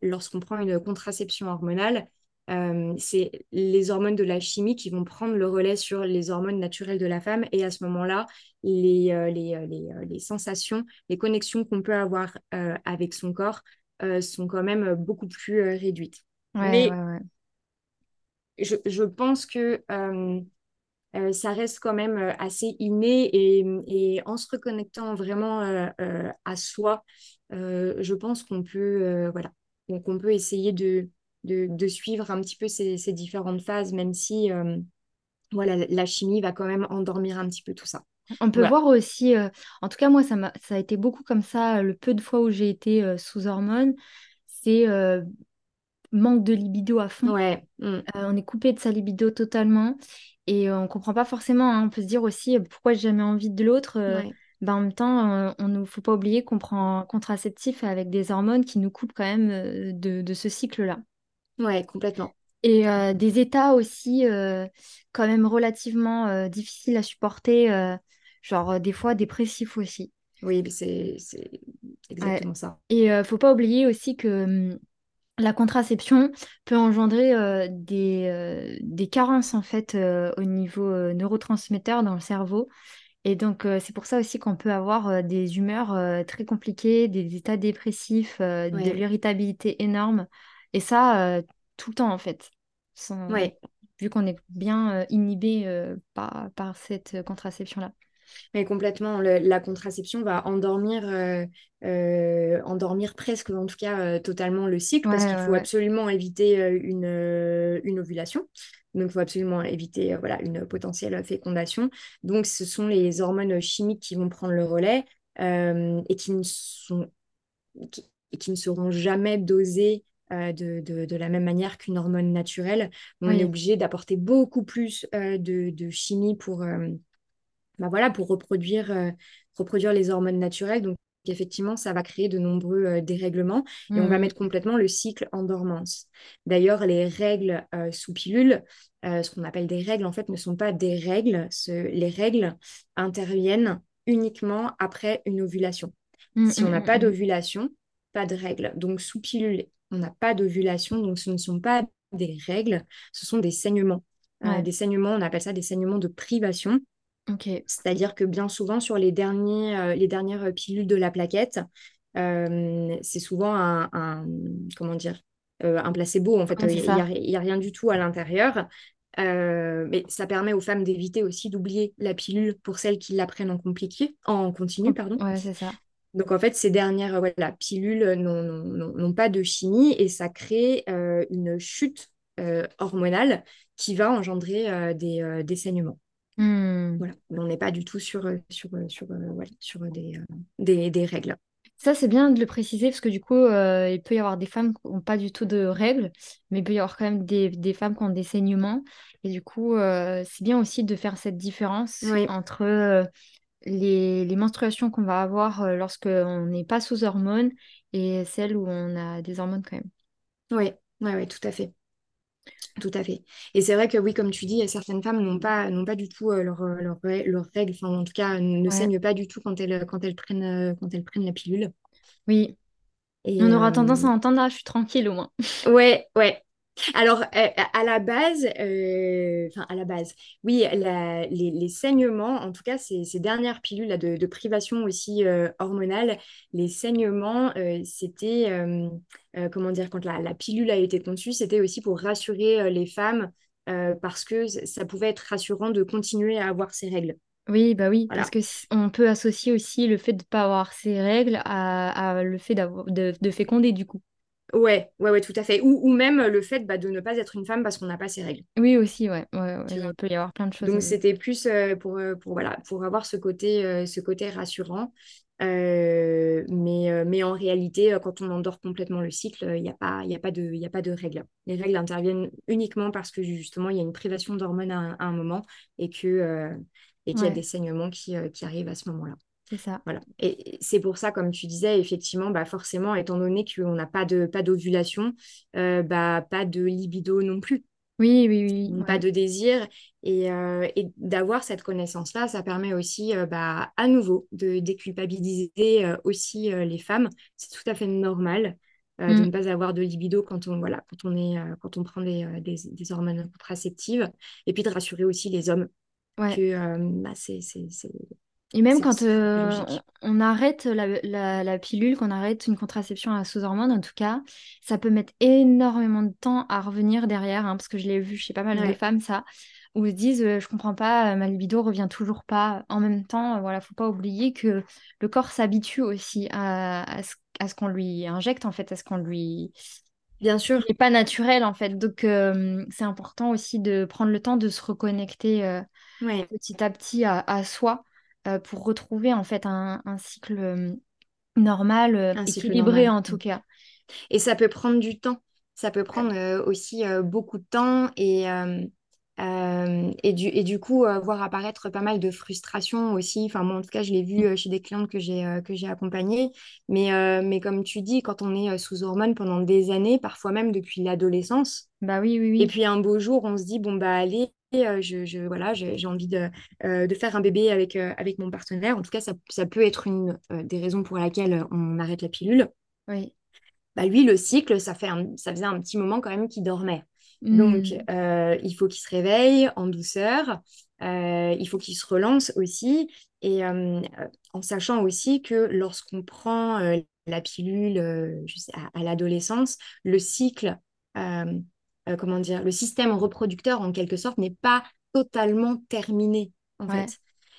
lorsqu'on prend une contraception hormonale, euh, c'est les hormones de la chimie qui vont prendre le relais sur les hormones naturelles de la femme. Et à ce moment-là, les, euh, les, euh, les, les, sensations, les connexions qu'on peut avoir avec son corps sont quand même beaucoup plus réduites. Ouais, Mais ouais, ouais. je, je pense que ça reste quand même assez inné et, et en se reconnectant vraiment à soi, je pense qu'on peut, voilà, donc on peut essayer de de, suivre un petit peu ces, différentes phases, même si euh, voilà, la chimie va quand même endormir un petit peu tout ça. On peut voir aussi, euh, en tout cas moi ça, ça a été beaucoup comme ça, le peu de fois où j'ai été euh, sous hormones, c'est manque de libido à fond. Ouais. Mm. on est coupé de sa libido totalement et on comprend pas forcément. Hein. On peut se dire aussi pourquoi j'ai jamais envie de l'autre. Ben, en même temps, on ne faut pas oublier qu'on prend un contraceptif avec des hormones qui nous coupent quand même de, de ce cycle-là. Ouais, complètement. Et euh, des états aussi euh, quand même relativement euh, difficiles à supporter, genre des fois dépressifs aussi. Oui, c'est exactement ça. Et il faut pas oublier aussi que hum, la contraception peut engendrer des, des carences en fait au niveau neurotransmetteur dans le cerveau. Et donc, c'est pour ça aussi qu'on peut avoir des humeurs très compliquées, des états dépressifs, de l'irritabilité énorme. Et ça, tout le temps, en fait. Vu qu'on est bien inhibé par, par cette contraception-là. Mais complètement, la contraception va endormir, endormir presque, en tout cas totalement le cycle, parce qu'il faut absolument éviter une, une ovulation. Donc, il faut absolument éviter voilà, une potentielle fécondation. Donc, ce sont les hormones chimiques qui vont prendre le relais et qui ne, sont, qui ne seront jamais dosées euh, de, de, la même manière qu'une hormone naturelle. On est obligé d'apporter beaucoup plus euh, de, de, chimie pour, euh, bah voilà, pour reproduire, reproduire les hormones naturelles. Donc, effectivement, ça va créer de nombreux dérèglements et on va mmh. mettre complètement le cycle en dormance. D'ailleurs, les règles sous pilule, ce qu'on appelle des règles, en fait, ne sont pas des règles. les règles interviennent uniquement après une ovulation. Mmh, si on n'a mmh, pas d'ovulation, pas de règles. Donc, sous pilule on n'a pas d'ovulation, donc ce ne sont pas des règles, ce sont des saignements. Euh, des saignements, on appelle ça des saignements de privation. C'est-à-dire que bien souvent, sur les, derniers, euh, les dernières pilules de la plaquette, euh, c'est souvent un, comment dire, un placebo. En fait, il n'y a, rien du tout à l'intérieur. mais ça permet aux femmes d'éviter aussi d'oublier la pilule pour celles qui la prennent en, compliqué, en continu. Pardon. Ouais, c'est ça. Donc en fait, ces dernières voilà, pilules n'ont pas de chimie et ça crée euh, une chute euh, hormonale qui va engendrer euh, des, des, saignements. Hmm. Voilà. on n'est pas du tout sur, sur, sur, sur des, des, des, règles. Ça, c'est bien de le préciser parce que du coup, il peut y avoir des femmes qui n'ont pas du tout de règles, mais il peut y avoir quand même des, des femmes qui ont des saignements. Et du coup, c'est bien aussi de faire cette différence entre les, menstruations qu'on va avoir euh, lorsqu'on n'est pas sous hormones et celles où on a des hormones quand même. Oui, ouais, ouais, tout à fait. Tout à fait. Et c'est vrai que oui, comme tu dis, certaines femmes n'ont pas, n'ont pas du tout leurs euh, leur, leur règles, enfin en tout cas ne saignent pas du tout quand elles, quand elles, prennent, euh, quand elles prennent la pilule. Oui. Et on aura tendance à entendre, ah, je suis tranquille au moins. Ouais, ouais. Alors, euh, à la base, euh, enfin, à la base, oui, la- les, les saignements, en tout cas, ces, ces dernières pilules là, de, de privation aussi euh, hormonale, les saignements, c'était, comment dire, quand la, la pilule a été conçue, c'était aussi pour rassurer les femmes parce que ça pouvait être rassurant de continuer à avoir ces règles. Oui, bah oui, parce que on peut associer aussi le fait de ne pas avoir ces règles à, à le fait de féconder du coup. Ouais, ouais, ouais, tout à fait. Ou, ou même le fait bah, de ne pas être une femme parce qu'on n'a pas ces règles. Oui, aussi, ouais, il peut y avoir plein de choses. Donc c'était plus euh, pour, euh, pour, voilà, pour avoir ce côté, euh, ce côté rassurant. Euh, mais, mais en réalité, quand on endort complètement le cycle, il n'y a pas, y a pas de, y a pas de règles. Les règles interviennent uniquement parce que justement, il y a une privation d'hormones à, un à un moment et qu'il y a des saignements qui, qui arrivent à ce moment-là. C'est ça. Voilà. Et c'est pour ça, comme tu disais, effectivement, bah forcément, étant donné qu'on n'a pas de, pas d'ovulation, euh, bah, pas de libido non plus Oui, oui, oui, pas de désir. Et, euh, et d'avoir cette connaissance-là, ça permet aussi, euh, bah, à nouveau, de déculpabiliser aussi les femmes. C'est tout à fait normal euh, de Mm, ne pas avoir de libido quand on, voilà, quand on, est, euh, quand on prend des, euh, des, des hormones contraceptives. Et puis de rassurer aussi les hommes que ouais. bah, c'est- Et même quand euh, on arrête la, la- la pilule, qu'on arrête une contraception à sous hormones, en tout cas, ça peut mettre énormément de temps à revenir derrière, hein, parce que je l'ai vu chez pas mal de femmes, ça, où ils se disent, euh, je comprends pas, euh, ma libido revient toujours pas. En même temps, euh, voilà, faut pas oublier que le corps s'habitue aussi à, à ce, à ce qu'on lui injecte, en fait, à ce qu'on lui... bien sûr. n'est pas naturel, en fait. Donc, euh, c'est important aussi de prendre le temps de se reconnecter. Ouais, petit à petit à, à soi euh, pour retrouver en fait un, un cycle euh, normal, euh, un cycle équilibré normal. en tout cas. Et ça peut prendre du temps. Ça peut prendre aussi beaucoup de temps et, euh, et, du, et du coup, euh, voir apparaître pas mal de frustration aussi. Enfin, moi, en tout cas, je l'ai vu euh, chez des clientes que j'ai euh, que j'ai accompagnées. Mais, mais comme tu dis, quand on est sous hormones pendant des années, parfois même depuis l'adolescence, Bah oui, oui, et oui. puis un beau jour, on se dit, bon, bah allez, je, je, voilà, j'ai envie de, de faire un bébé avec, avec mon partenaire. En tout cas, ça, ça peut être une des raisons pour laquelle on arrête la pilule Oui. bah lui, le cycle, ça fait un- ça faisait un petit moment quand même qu'il dormait. Donc, Hmm. euh, il faut qu'il se réveille en douceur, euh, il faut qu'il se relance aussi, et euh, en sachant aussi que lorsqu'on prend la pilule sais, à, à l'adolescence, le cycle, comment dire, le système reproducteur en quelque sorte n'est pas totalement terminé en Ouais. fait.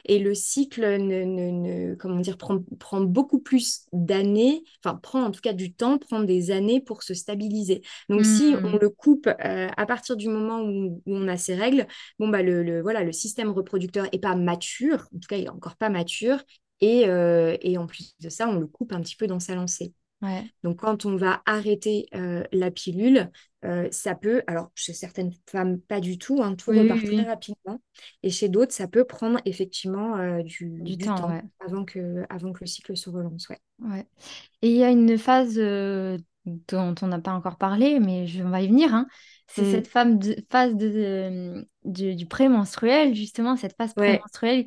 Et le cycle ne, ne- ne- comment dire, prend, prend beaucoup plus d'années, enfin prend en tout cas du temps, prend des années pour se stabiliser. Donc si on Hmm. le coupe euh, à partir du moment où, où on a ses règles, bon bah le, le- voilà, le système reproducteur est pas mature, en tout cas il est encore pas mature, et, euh, et en plus de ça, on le coupe un petit peu dans sa lancée. Ouais. Donc, quand on va arrêter euh, la pilule, euh, ça peut, alors chez certaines femmes, pas du tout, hein, tout Oui, oui, repart très rapidement. Et chez d'autres, ça peut prendre effectivement euh, du, Du du temps, temps ouais. avant que, avant que le cycle se relance. Ouais. Ouais. Et il y a une phase dont on n'a pas encore parlé, mais je, on va y venir, hein. C'est cette Mm. femme de- phase de, du, du prémenstruel, justement, cette phase prémenstruelle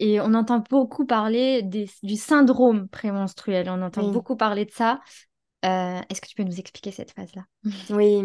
Et on entend beaucoup parler des- du syndrome prémenstruel. On entend oui. beaucoup parler de ça. Euh, est-ce que tu peux nous expliquer cette phase-là? Oui.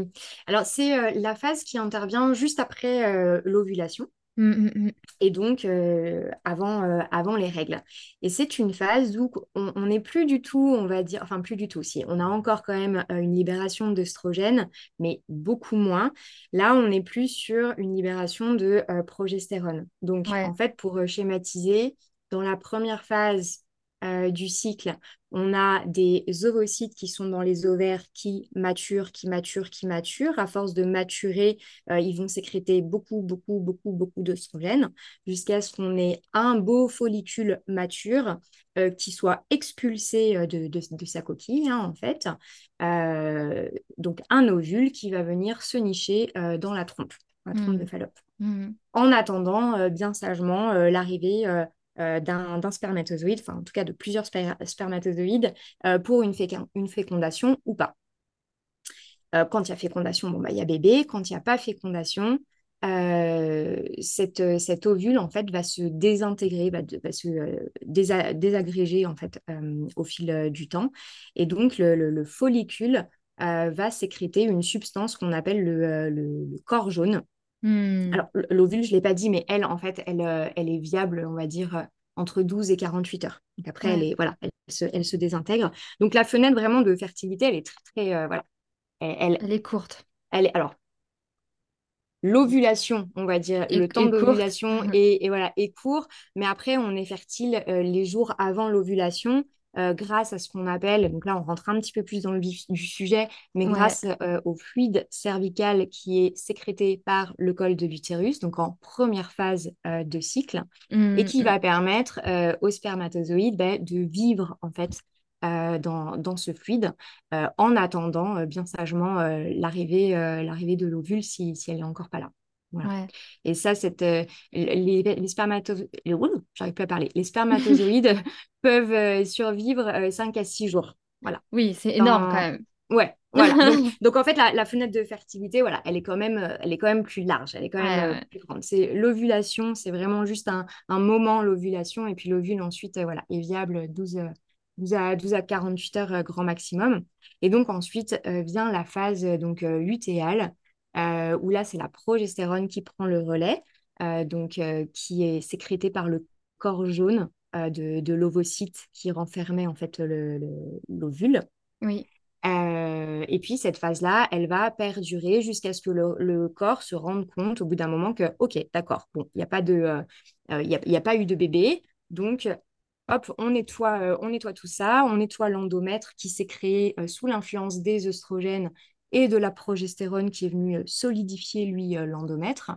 Alors, c'est euh, la phase qui intervient juste après euh, l'ovulation. Mm, mm, mm. et donc euh, avant, euh, avant les règles. Et c'est une phase où on n'est plus du tout, on va dire, enfin plus du tout, si, on a encore quand même euh, une libération d'œstrogène, mais beaucoup moins. Là, on est plus sur une libération de progestérone. Donc, Ouais. en fait, pour schématiser, dans la première phase euh, du cycle, on a des ovocytes qui sont dans les ovaires qui maturent, qui maturent, qui maturent. À force de maturer, euh, ils vont sécréter beaucoup, beaucoup, beaucoup, beaucoup d'œstrogène jusqu'à ce qu'on ait un beau follicule mature euh, qui soit expulsé de, de- de sa coquille, hein, en fait. Donc, un ovule qui va venir se nicher dans la trompe, la trompe de Mm, Fallope. mm. En attendant, bien sagement, l'arrivée d'un d'un spermatozoïde, enfin, en tout cas de plusieurs sper- spermatozoïdes, euh, pour une, fécon- une fécondation ou pas. Euh, quand il y a fécondation, bon, bah, il y a bébé. Quand il n'y a pas fécondation, euh, cette, euh, cet ovule en fait va se désintégrer, va, se euh, désa- désagréger en fait euh, au fil euh, du temps. Et donc le, le- le follicule va sécréter une substance qu'on appelle le, le, corps jaune. Hmm. Alors, l'ovule, je ne l'ai pas dit, mais elle, en fait, elle, elle est viable, on va dire, entre 12 et 48 heures. Donc après, elle, est, voilà, elle, se, elle se désintègre. Donc la fenêtre vraiment de fertilité, elle est très, très voilà. Elle, elle, est courte. Elle est, alors, l'ovulation, on va dire, le temps d'ovulation est, voilà, est court, mais après, on est fertile euh, les jours avant l'ovulation. Euh, grâce à ce qu'on appelle, donc là on rentre un petit peu plus dans le vif du sujet, mais grâce euh, au fluide cervical qui est sécrété par le col de l'utérus, donc en première phase de cycle, mmh, et qui mmh. va permettre aux spermatozoïdes bah, de vivre en fait dans, dans, ce fluide euh, en attendant euh, bien sagement euh, l'arrivée l'arrivée de l'ovule si, si elle n'est encore pas là. Voilà. Et ça, cette, les, les spermatozoïdes, j'arrive plus à parler, les spermatozoïdes peuvent survivre 5 à 6 jours. Voilà. Oui, c'est énorme quand même. Ouais, voilà. donc, en fait, la, la, fenêtre de fertilité, voilà, elle est quand même, elle est quand même plus large, elle est quand même plus grande. C'est l'ovulation, c'est vraiment juste un, un moment l'ovulation, et puis l'ovule ensuite, voilà, est viable 12, 12 à, 12 à 48 heures euh, grand maximum. Et donc ensuite euh, vient la phase euh, donc lutéale, où là c'est la progestérone qui prend le relais, donc qui est sécrétée par le corps jaune de, de l'ovocyte qui renfermait en fait l'ovule. oui. et puis cette phase-là, elle va perdurer jusqu'à ce que le, corps se rende compte au bout d'un moment que, ok, d'accord, bon, il n'y a, pas de, il a, a pas eu de bébé, donc hop, on nettoie, euh, on nettoie tout ça, on nettoie l'endomètre qui s'est créé euh, sous l'influence des œstrogènes et de la progestérone qui est venue euh, solidifier, lui, l'endomètre.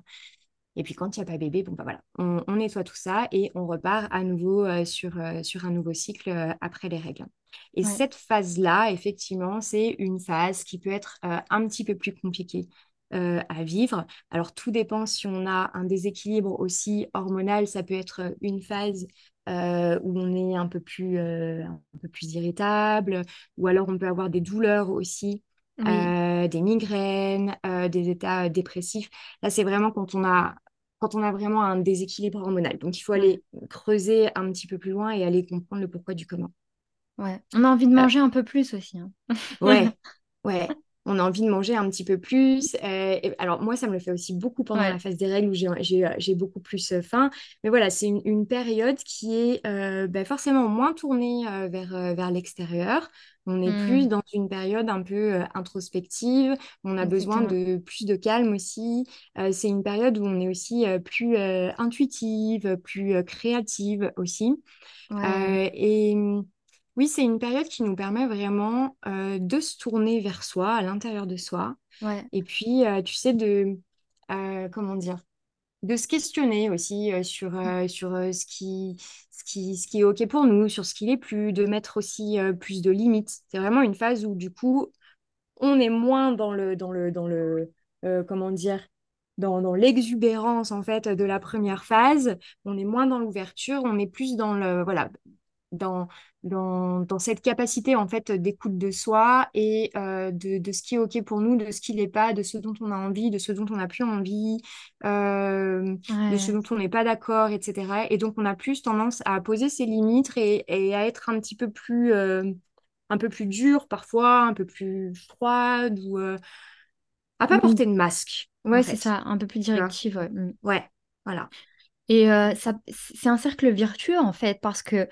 Et puis quand il n'y a pas bébé, bon, bah voilà, on, nettoie tout ça et on repart à nouveau sur, sur un nouveau cycle après les règles. Et cette phase-là, effectivement, c'est une phase qui peut être un petit peu plus compliquée. à vivre. Alors tout dépend si on a un déséquilibre aussi hormonal, ça peut être une phase euh, où on est un peu plus, euh, un peu plus irritable, ou alors on peut avoir des douleurs aussi, euh, des migraines, des états dépressifs. Là, c'est vraiment quand on a quand on a vraiment un déséquilibre hormonal. Donc, il faut aller creuser un petit peu plus loin et aller comprendre le pourquoi du comment. Ouais, on a envie de manger un peu plus aussi. Hein. ouais, ouais on a envie de manger un petit peu plus. Euh, alors moi, ça me le fait aussi beaucoup pendant la phase des règles où j'ai euh, beaucoup plus euh, faim. Mais voilà, c'est une, période qui est ben, forcément moins tournée vers, vers l'extérieur. On est plus mmh. dans une période un peu introspective. On a besoin de plus de calme aussi. c'est une période où on est aussi plus intuitive, plus créative aussi. et oui, c'est une période qui nous permet vraiment euh, de se tourner vers soi, à l'intérieur de soi. Et puis, euh, tu sais, de, euh, comment dire, de se questionner aussi sur, sur ce, qui, ce, qui, ce qui est OK pour nous, sur ce qui n'est plus, de mettre aussi plus de limites. C'est vraiment une phase où, du coup, on est moins dans le, dans le, dans le comment dire, dans, dans l'exubérance en fait de la première phase, on est moins dans l'ouverture, on est plus dans le voilà dans, dans, cette capacité en fait d'écoute de soi et euh, de, ce qui est OK pour nous, de ce qui n'est pas, de ce dont on a envie, de ce dont on n'a plus envie, euh, de ce dont on n'est pas d'accord, etc. Et donc on a plus tendance à poser ses limites et, à être un petit peu plus, euh, un peu plus dur parfois, un peu plus froide ou à pas porter de masque. Ouais, c'est ça, un peu plus directive. Ouais, mm. ouais voilà. Et ça, c'est un cercle vertueux en fait parce que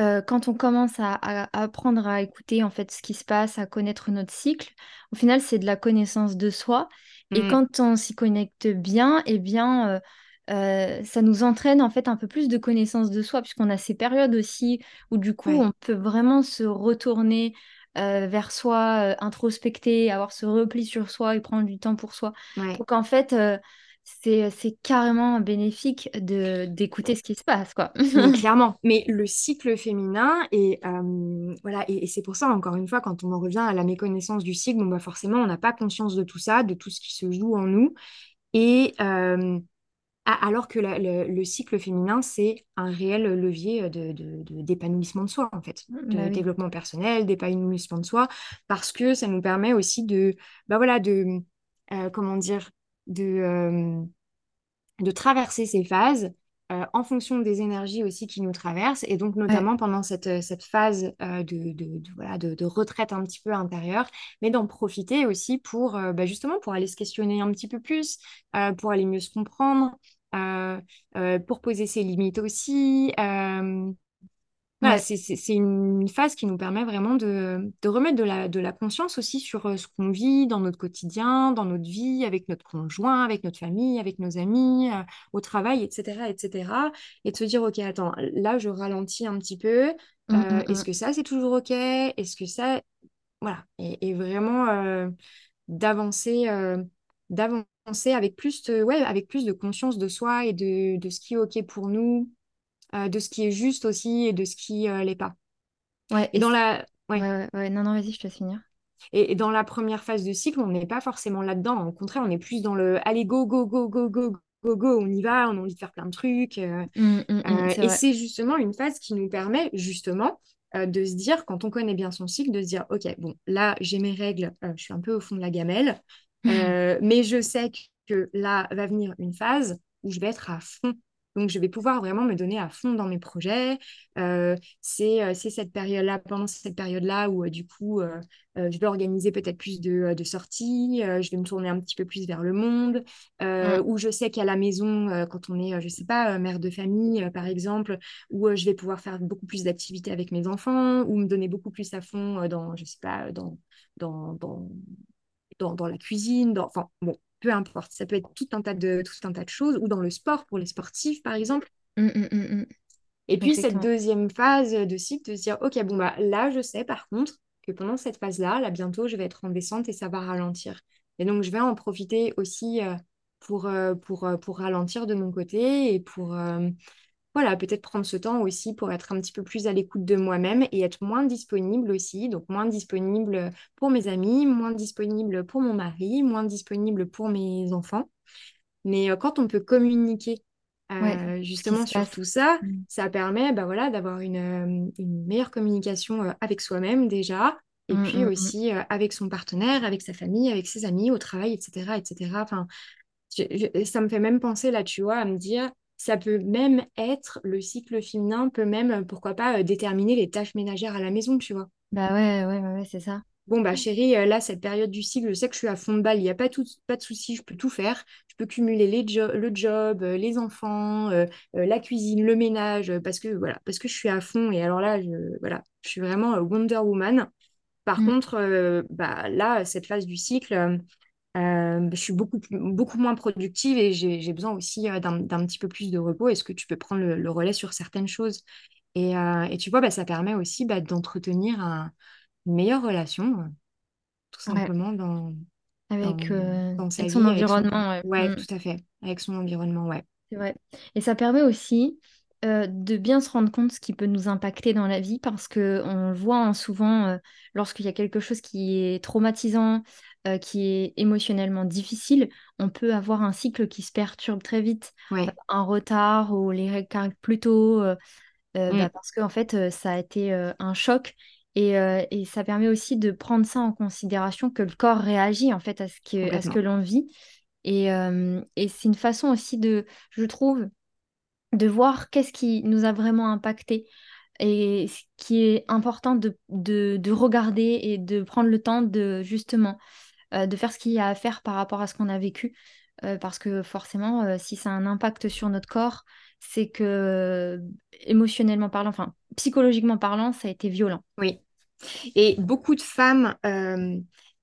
euh, quand on commence à, apprendre à écouter en fait ce qui se passe, à connaître notre cycle, au final, c'est de la connaissance de soi. Et mm. quand on s'y connecte bien, eh bien, euh, euh, ça nous entraîne en fait un peu plus de connaissance de soi, puisqu'on a ces périodes aussi où du coup, on peut vraiment se retourner vers soi, introspecter, avoir ce repli sur soi et prendre du temps pour soi. Donc en fait, c'est, c'est carrément bénéfique de, d'écouter ce qui se passe, quoi. clairement. Mais le cycle féminin, et, euh, voilà, et, c'est pour ça, encore une fois, quand on en revient à la méconnaissance du cycle, bon, bah forcément, on n'a pas conscience de tout ça, de tout ce qui se joue en nous. Et euh, alors que le, cycle féminin, c'est un réel levier de, d'épanouissement de soi, en fait, de bah développement personnel, d'épanouissement de soi, parce que ça nous permet aussi de, bah voilà, de, euh, comment dire, de, euh, de traverser ces phases en fonction des énergies aussi qui nous traversent. Et donc, notamment pendant cette, cette phase de, de, voilà, de, retraite un petit peu intérieure, mais d'en profiter aussi pour bah, justement pour aller se questionner un petit peu plus, pour aller mieux se comprendre. pour poser ses limites aussi, c'est une phase qui nous permet vraiment de, remettre de la, de la conscience aussi sur euh, ce qu'on vit dans notre quotidien, dans notre vie, avec notre conjoint, avec notre famille, avec nos amis, euh, au travail, etc., etc. Et de se dire, OK, attends, là, je ralentis un petit peu. Mmh, mmh, Euh, est-ce mmh. que ça, c'est toujours OK? Est-ce que ça... Voilà. Et, et vraiment euh, d'avancer d'avancer avec plus de, ouais, avec plus de conscience de soi et de, de ce qui est OK pour nous euh, de ce qui est juste aussi et de ce qui euh, l'est pas. Ouais, Et et dans la, ouais. ouais, ouais. Non, non, vas-y, je te laisse finir. Et, et dans la première phase de cycle, on n'est pas forcément là-dedans. Au contraire, on est plus dans le allez, go, go, go, go, go, go, go, on y va, on a envie de faire plein de trucs. euh, Mmh, mmh, mmh, euh, et c'est justement une phase qui nous permet justement euh, de se dire, quand on connaît bien son cycle, de se dire, OK, bon, là, j'ai mes règles, je suis un peu au fond de la gamelle, mais je sais que là va venir une phase où je vais être à fond. Donc, je vais pouvoir vraiment me donner à fond dans mes projets. Euh, c'est euh, c'est cette période-là, pendant cette période-là où, euh, du coup, euh, je vais organiser peut-être plus de, de sorties, je vais me tourner un petit peu plus vers le monde, euh, Mmh, où je sais qu'à la maison, quand on est, je sais pas, mère de famille, par exemple, où je vais pouvoir faire beaucoup plus d'activités avec mes enfants, ou me donner beaucoup plus à fond dans, je sais pas, dans, dans, dans, dans, dans la cuisine, dans, enfin, bon, peu importe. Ça peut être tout un tas de, tout un tas de choses, ou dans le sport pour les sportifs, par exemple. mmh, mmh, mmh. Et puis, cette deuxième phase de cycle, de se dire, OK, bon, bah, là, je sais par contre que pendant cette phase-là, là, bientôt, je vais être en descente et ça va ralentir. Et donc, je vais en profiter aussi euh, pour, euh, pour, euh, pour ralentir de mon côté et pour, voilà, peut-être prendre ce temps aussi pour être un petit peu plus à l'écoute de moi-même et être moins disponible aussi. Donc, moins disponible pour mes amis, moins disponible pour mon mari, moins disponible pour mes enfants. Mais euh, quand on peut communiquer euh, justement sur passe. tout ça, Mmh. ça permet bah, voilà, d'avoir une, une meilleure communication avec soi-même déjà, et Mmh, puis mmh, aussi avec son partenaire, avec sa famille, avec ses amis, au travail, etc. etc. Enfin, je- je- ça me fait même penser là, tu vois, à me dire, ça peut même être, le cycle féminin peut même, euh, pourquoi pas, euh, déterminer les tâches ménagères à la maison, tu vois. Bah ouais, ouais, ouais, ouais, c'est ça. Bon, bah chérie, euh, là, cette période du cycle, je sais que je suis à fond de balle, il n'y a pas, tout, pas de souci, je peux tout faire. Je peux cumuler les jo- le job, les enfants, euh, la cuisine, le ménage, parce que, voilà, parce que je suis à fond. Et alors là, je, voilà, je suis vraiment Wonder Woman. Par Mmh. contre, euh, bah, là, cette phase du cycle, euh, je suis beaucoup, plus- beaucoup moins productive et j'ai, besoin aussi euh, d'un, petit peu plus de repos. Est-ce que tu peux prendre le, le relais sur certaines choses? Et, euh, et tu vois, bah, ça permet aussi bah, d'entretenir un- une meilleure relation. tout Ouais, simplement dans, avec, dans, euh, dans sa avec son vie, avec son... environnement, ouais. Ouais, Mmh. tout à fait, avec son environnement, ouais. C'est vrai. Et ça permet aussi euh, de bien se rendre compte ce qui peut nous impacter dans la vie parce que on le voit hein, souvent euh, lorsqu'il y a quelque chose qui est traumatisant, euh, qui est émotionnellement difficile, on peut avoir un cycle qui se perturbe très vite, Ouais. un retard ou les règles plus tôt, euh, euh, bah, Mm, parce que en fait ça a été un choc. Et, et ça permet aussi de prendre ça en considération que le corps réagit en fait à ce que, à ce que complètement. l'on vit. Et, et c'est une façon aussi de, je trouve, de voir qu'est-ce qui nous a vraiment impacté et ce qui est important de, de, de regarder et de prendre le temps de justement euh, de faire ce qu'il y a à faire par rapport à ce qu'on a vécu. Euh, parce que forcément, euh, si ça a un impact sur notre corps, c'est que émotionnellement parlant, enfin psychologiquement parlant, ça a été violent. Oui. Et beaucoup de femmes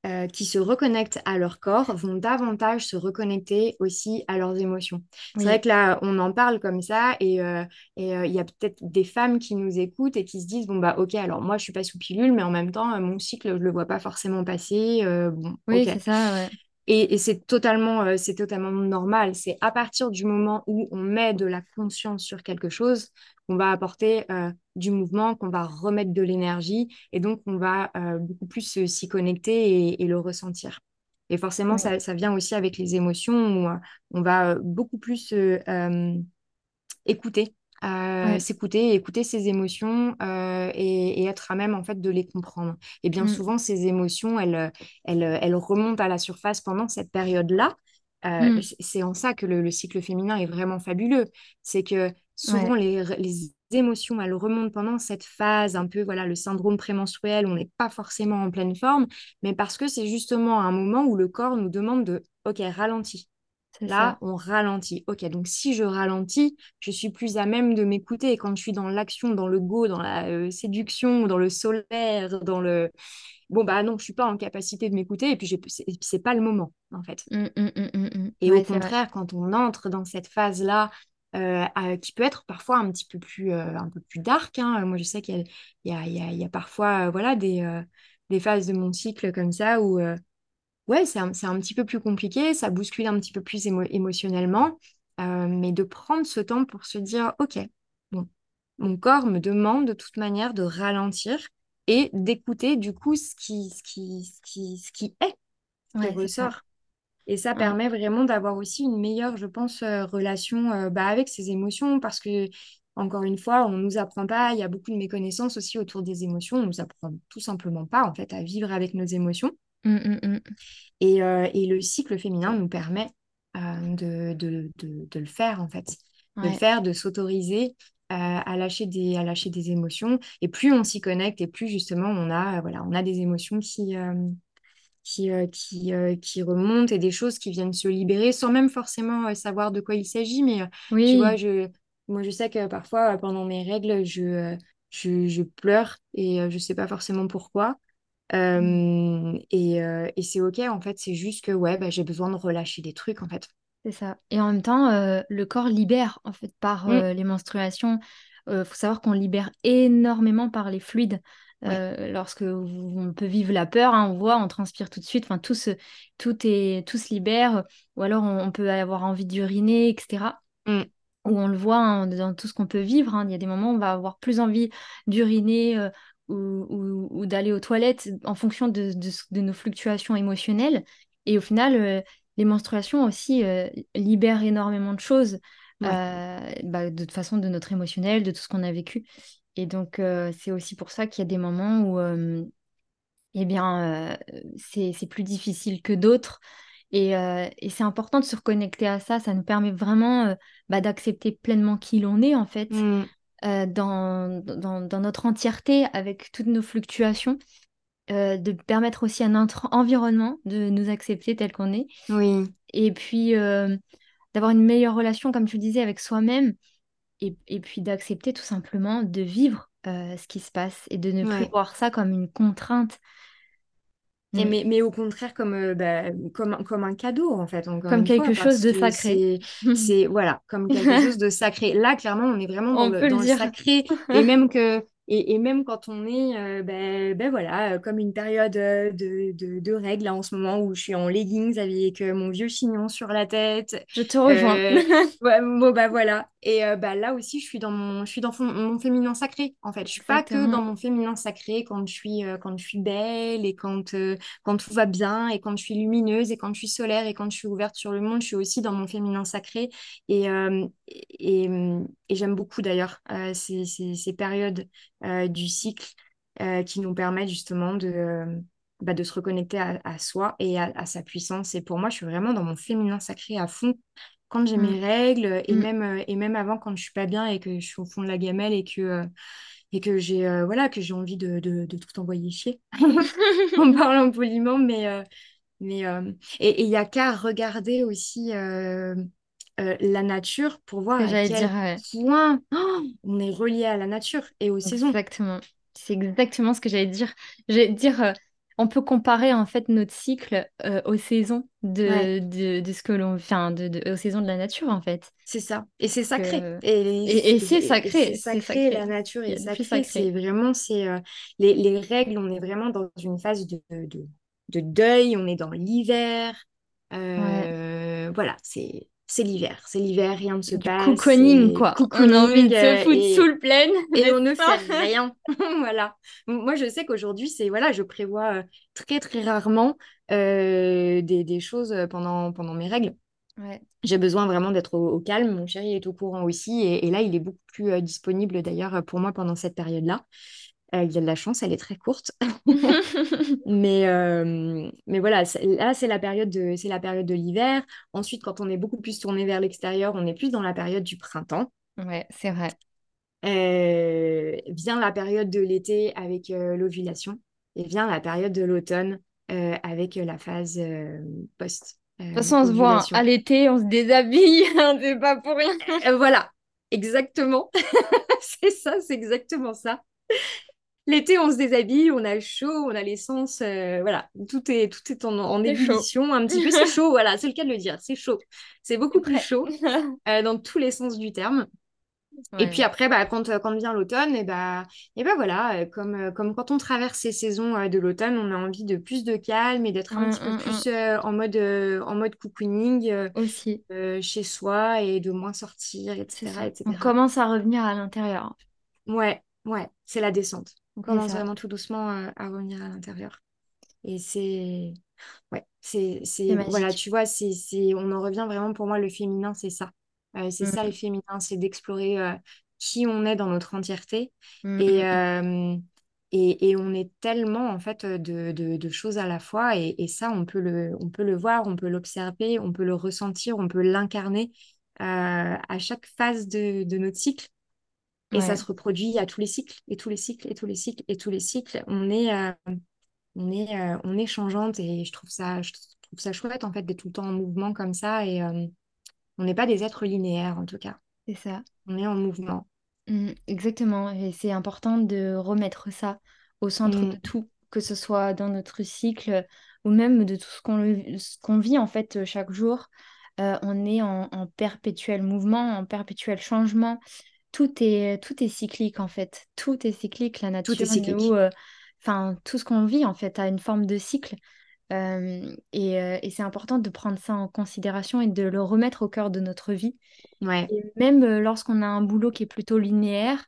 euh, qui se reconnectent à leur corps vont davantage se reconnecter aussi à leurs émotions. C'est vrai que là, on en parle comme ça et euh, et, euh, il y a peut-être des femmes qui nous écoutent et qui se disent, bon, bah ok, alors moi, je suis pas sous pilule, mais en même temps, euh, mon cycle, je le vois pas forcément passer. bon, oui, c'est ça, ouais. Et, et c'est totalement, c'est totalement normal. C'est à partir du moment où on met de la conscience sur quelque chose qu'on va apporter euh, du mouvement, qu'on va remettre de l'énergie et donc on va euh, beaucoup plus s'y connecter et, et le ressentir. Et forcément, Ouais, ça, ça vient aussi avec les émotions où euh, on va beaucoup plus écouter, ouais. s'écouter, écouter ses émotions et, et être à même en fait de les comprendre. Et bien Mm. souvent, ces émotions, elles, elles, elles remontent à la surface pendant cette période-là. Euh, Mm. c'est en ça que le, le cycle féminin est vraiment fabuleux. C'est que souvent, Ouais, les, les émotions, elles remontent pendant cette phase, un peu, voilà, le syndrome prémenstruel, on n'est pas forcément en pleine forme, mais parce que c'est justement un moment où le corps nous demande de, OK, ralentis. Là, ça. on ralentit. Ok, donc si je ralentis, je suis plus à même de m'écouter. Et quand je suis dans l'action, dans le go, dans la euh, séduction, dans le solaire, dans le... Bon, bah non, je suis pas en capacité de m'écouter et puis c'est pas le moment, en fait. Mm, mm, mm, mm, mm. Et au Ouais, contraire, quand on entre dans cette phase-là, euh, qui peut être parfois un petit peu plus, euh, un peu plus dark, hein. Moi, je sais qu'il y a, y y y parfois euh, voilà, des, des phases de mon cycle comme ça où... Ouais, c'est un, petit peu plus compliqué, ça bouscule un petit peu plus émo- émotionnellement, mais de prendre ce temps pour se dire, OK, bon, mon corps me demande de toute manière de ralentir et d'écouter du coup ce qui, ce qui, ce qui, ce qui est, ce qui ça. Et ça permet vraiment d'avoir aussi une meilleure, je pense, euh, relation euh, bah, avec ses émotions parce que, encore une fois, on ne nous apprend pas, il y a beaucoup de méconnaissances aussi autour des émotions, on ne nous apprend tout simplement pas en fait à vivre avec nos émotions. Mm, mm, mm. Et, euh, et le cycle féminin nous permet euh, de, de, de, de le faire, en fait. De le faire, de s'autoriser euh, à lâcher des, à lâcher des émotions. Et plus on s'y connecte, et plus justement on a, voilà, on a des émotions qui, qui, euh, qui, euh, qui remontent et des choses qui viennent se libérer sans même forcément euh, savoir de quoi il s'agit. Mais tu vois, je, moi, je sais que parfois, pendant mes règles, je, je, je pleure et je sais pas forcément pourquoi. Euh, et euh, et c'est OK, en fait, c'est juste que ouais, bah, j'ai besoin de relâcher des trucs, en fait. C'est ça. Et en même temps, euh, le corps libère en fait par Mm, euh, les menstruations. Il faut savoir qu'on libère énormément par les fluides. Euh, lorsque on peut vivre la peur, hein, on voit, on transpire tout de suite. Enfin, tout se, tout est, tout se libère. Ou alors on, on peut avoir envie d'uriner, etc. Mm, Ou on le voit hein, dans tout ce qu'on peut vivre. hein. Il y a des moments où on va avoir plus envie d'uriner euh, ou, ou- ou d'aller aux toilettes en fonction de, de ce- de nos fluctuations émotionnelles. Et au final, euh, les menstruations aussi libèrent énormément de choses, ouais. euh, bah, de toute façon de notre émotionnel, de tout ce qu'on a vécu. Et donc, euh, c'est aussi pour ça qu'il y a des moments où euh, eh bien, euh, c'est, plus difficile que d'autres. Et, et c'est important de se reconnecter à ça. Ça nous permet vraiment bah, d'accepter pleinement qui l'on est, en fait, Mm, euh, dans, dans, dans notre entièreté, avec toutes nos fluctuations, de permettre aussi à notre environnement de nous accepter tel qu'on est. oui, Et puis, d'avoir une meilleure relation, comme tu le disais, avec soi-même. Et, et puis d'accepter tout simplement de vivre euh, ce qui se passe et de ne plus voir ça comme une contrainte. Et mais, mais au contraire, comme, euh, bah, comme, un- comme un cadeau, en fait, Comme fois, quelque chose de sacré. c'est, voilà, comme quelque chose de sacré. Là, clairement, on est vraiment dans On le, peut dans le dire. sacré. Et même que, et, et même quand on est, euh, ben, ben voilà, comme une période euh, de, de, de règles, là, en ce moment, où je suis en leggings avec euh, mon vieux chignon sur la tête. Je te rejoins. Ouais, bon, bah voilà. Et bah, là aussi, je suis dans mon, je suis dans mon féminin sacré, en fait. Je suis pas que dans mon féminin sacré quand je suis, quand je suis belle et quand, quand tout va bien et quand je suis lumineuse et quand je suis solaire et quand je suis ouverte sur le monde, je suis aussi dans mon féminin sacré. Et, euh, et, et j'aime beaucoup d'ailleurs euh, ces, ces, ces périodes du cycle euh, qui nous permettent justement de, euh, bah, de se reconnecter à, à soi et à, à sa puissance. Et pour moi, je suis vraiment dans mon féminin sacré à fond quand j'ai Mm, mes règles et mm. même, euh, et même avant quand je suis pas bien et que je suis au fond de la gamelle et que, euh, et que j'ai euh, voilà, que j'ai envie de, de, de tout envoyer chier en parlant poliment. Mais, euh, mais, euh, et il n'y a qu'à regarder aussi euh, la nature pour voir à quel dire, ouais. point oh, on est relié à la nature et aux saisons. Exactement. C'est exactement ce que j'allais dire. J'allais dire, euh, on peut comparer en fait notre cycle euh, aux saisons Ouais, de, de, de ce que l'on, enfin, de, de- aux saisons de la nature en fait. c'est ça. Et c'est sacré. Et, Et, et c'est sacré, c'est sacré, la nature est sacrée. C'est sacré. vraiment, c'est les, les règles, on est vraiment dans une phase de, de, de deuil, on est dans l'hiver. Ouais. Voilà, c'est c'est l'hiver. C'est l'hiver, rien ne se Du passe, cocooning, quoi. On a envie cocooning de se euh, foutre sous le plaid, et on ne fait rien. Voilà. Moi, je sais qu'aujourd'hui, c'est voilà, je prévois euh, très très rarement euh, des, des choses pendant, pendant mes règles. Ouais. J'ai besoin vraiment d'être au, au calme. Mon chéri est au courant aussi. Et, et là, il est beaucoup plus euh, disponible d'ailleurs pour moi pendant cette période-là. Il y a de la chance, elle est très courte. mais, mais voilà, là, c'est la période de, c'est la période de l'hiver. Ensuite, quand on est beaucoup plus tourné vers l'extérieur, on est plus dans la période du printemps. Ouais, c'est vrai. vient la période de l'été avec l'ovulation et vient la période de l'automne avec la phase post. De toute façon, on se voit hein. à l'été, on se déshabille, hein, c'est pas pour rien. voilà, exactement. c'est ça, c'est exactement ça. L'été, on se déshabille, on a chaud, on a l'essence, euh, voilà, tout est, tout est en, ébullition, un petit peu, c'est chaud, voilà, c'est le cas de le dire, c'est chaud. C'est beaucoup plus chaud euh, dans tous les sens du terme. Et puis après, bah, quand, euh, quand vient l'automne, et bah, et bah voilà, comme, comme quand on traverse ces saisons de l'automne, on a envie de plus de calme et d'être un mmh, petit peu mmh, plus mmh. en, mode, en mode cocooning aussi chez soi et de moins sortir, etc., etc. On commence à revenir à l'intérieur. Ouais, ouais, c'est la descente. On commence vraiment tout doucement à, revenir à l'intérieur. Et c'est. Ouais, c'est. Voilà, tu vois, c'est, on en revient vraiment pour moi, le féminin, c'est ça. Euh, c'est ça le mm. féminin, c'est d'explorer euh, qui on est dans notre entièreté. Mm, et, mm, euh, et, et, on est tellement, en fait, de, de, choses à la fois. Et, et, ça, on peut, le, on peut le voir, on peut l'observer, on peut le ressentir, on peut l'incarner à chaque phase de, de notre cycle. Et ça se reproduit à tous les cycles, et tous les cycles, et tous les cycles, et tous les cycles. On est, euh, on est, euh, on est changeante et je trouve ça, je trouve ça chouette en fait d'être tout le temps en mouvement comme ça. Et euh, on n'est pas des êtres linéaires en tout cas. C'est ça. On est en mouvement. Mmh, exactement. Et c'est important de remettre ça au centre de mmh. tout, que ce soit dans notre cycle ou même de tout ce qu'on qu'on vit en fait chaque jour. on est en, en, perpétuel mouvement, en perpétuel changement tout est, tout est cyclique en fait. Tout est cyclique, la nature, tout est cyclique. Euh, enfin, tout ce qu'on vit en fait a une forme de cycle. Euh, et, euh, et c'est important de prendre ça en considération et de le remettre au cœur de notre vie. Ouais. même lorsqu'on a un boulot qui est plutôt linéaire,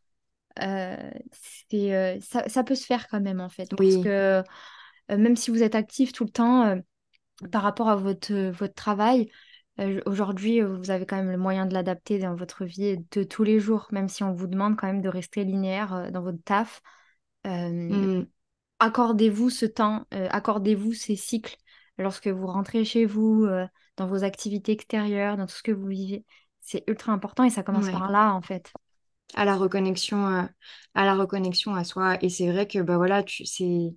c'est, ça, ça, peut se faire quand même en fait. Parce que même si vous êtes actif tout le temps par rapport à votre, votre travail, euh, aujourd'hui, euh, vous avez quand même le moyen de l'adapter dans votre vie de tous les jours, même si on vous demande quand même de rester linéaire euh, dans votre taf. Mmh. Accordez-vous ce temps, accordez-vous ces cycles lorsque vous rentrez chez vous, dans vos activités extérieures, dans tout ce que vous vivez. C'est ultra important et ça commence par là, en fait. À la reconnexion, à la reconnexion à soi. Et c'est vrai que bah voilà, c'est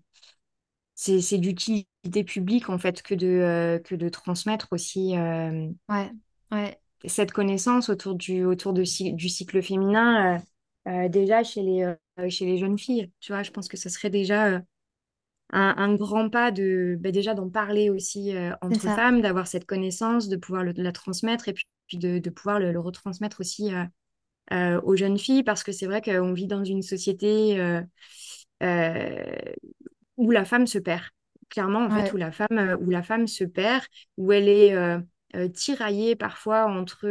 c'est d'utilité publique en fait que de, euh, que de transmettre aussi euh, ouais, ouais. cette connaissance autour du, autour de, du cycle féminin euh, déjà chez les, chez les jeunes filles. Tu vois, je pense que ce serait déjà un, un, grand pas de bah, déjà d'en parler aussi entre femmes, d'avoir cette connaissance, de pouvoir la transmettre et puis, de, de, pouvoir le, retransmettre aussi aux jeunes filles parce que c'est vrai qu'on vit dans une société où la femme se perd. Clairement, en fait, où la femme, euh, où la femme se perd, où elle est euh, euh, tiraillée parfois entre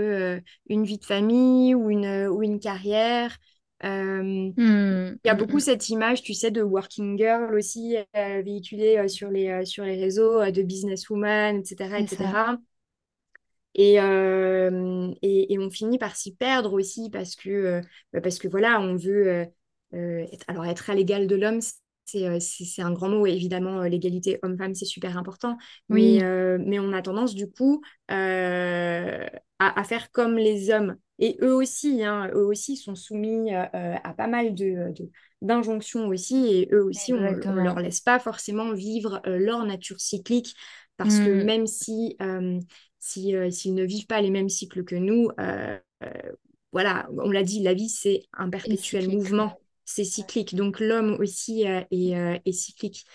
une vie de famille ou une, ou une carrière. Mmh, il y a mmh, beaucoup mmh. cette image, tu sais, de working girl aussi véhiculée sur, les, sur les réseaux, de businesswoman, etc. etc. Et, et, et, on finit par s'y perdre aussi parce que, bah, parce que voilà, on veut être, alors être à l'égal de l'homme, c'est un grand mot, évidemment, euh, l'égalité homme-femme, c'est super important. Oui. Mais, euh, mais, on a tendance, du coup, à, à, faire comme les hommes. Et eux aussi, hein, eux aussi sont soumis à pas mal d'injonctions de, aussi. Et eux aussi, on ne leur laisse pas forcément vivre leur nature cyclique. Parce que mmh. même si, s'ils si, ne vivent pas les mêmes cycles que nous, voilà, on l'a dit, la vie, c'est un perpétuel mouvement c'est cyclique. Donc l'homme aussi euh, euh, est, cyclique.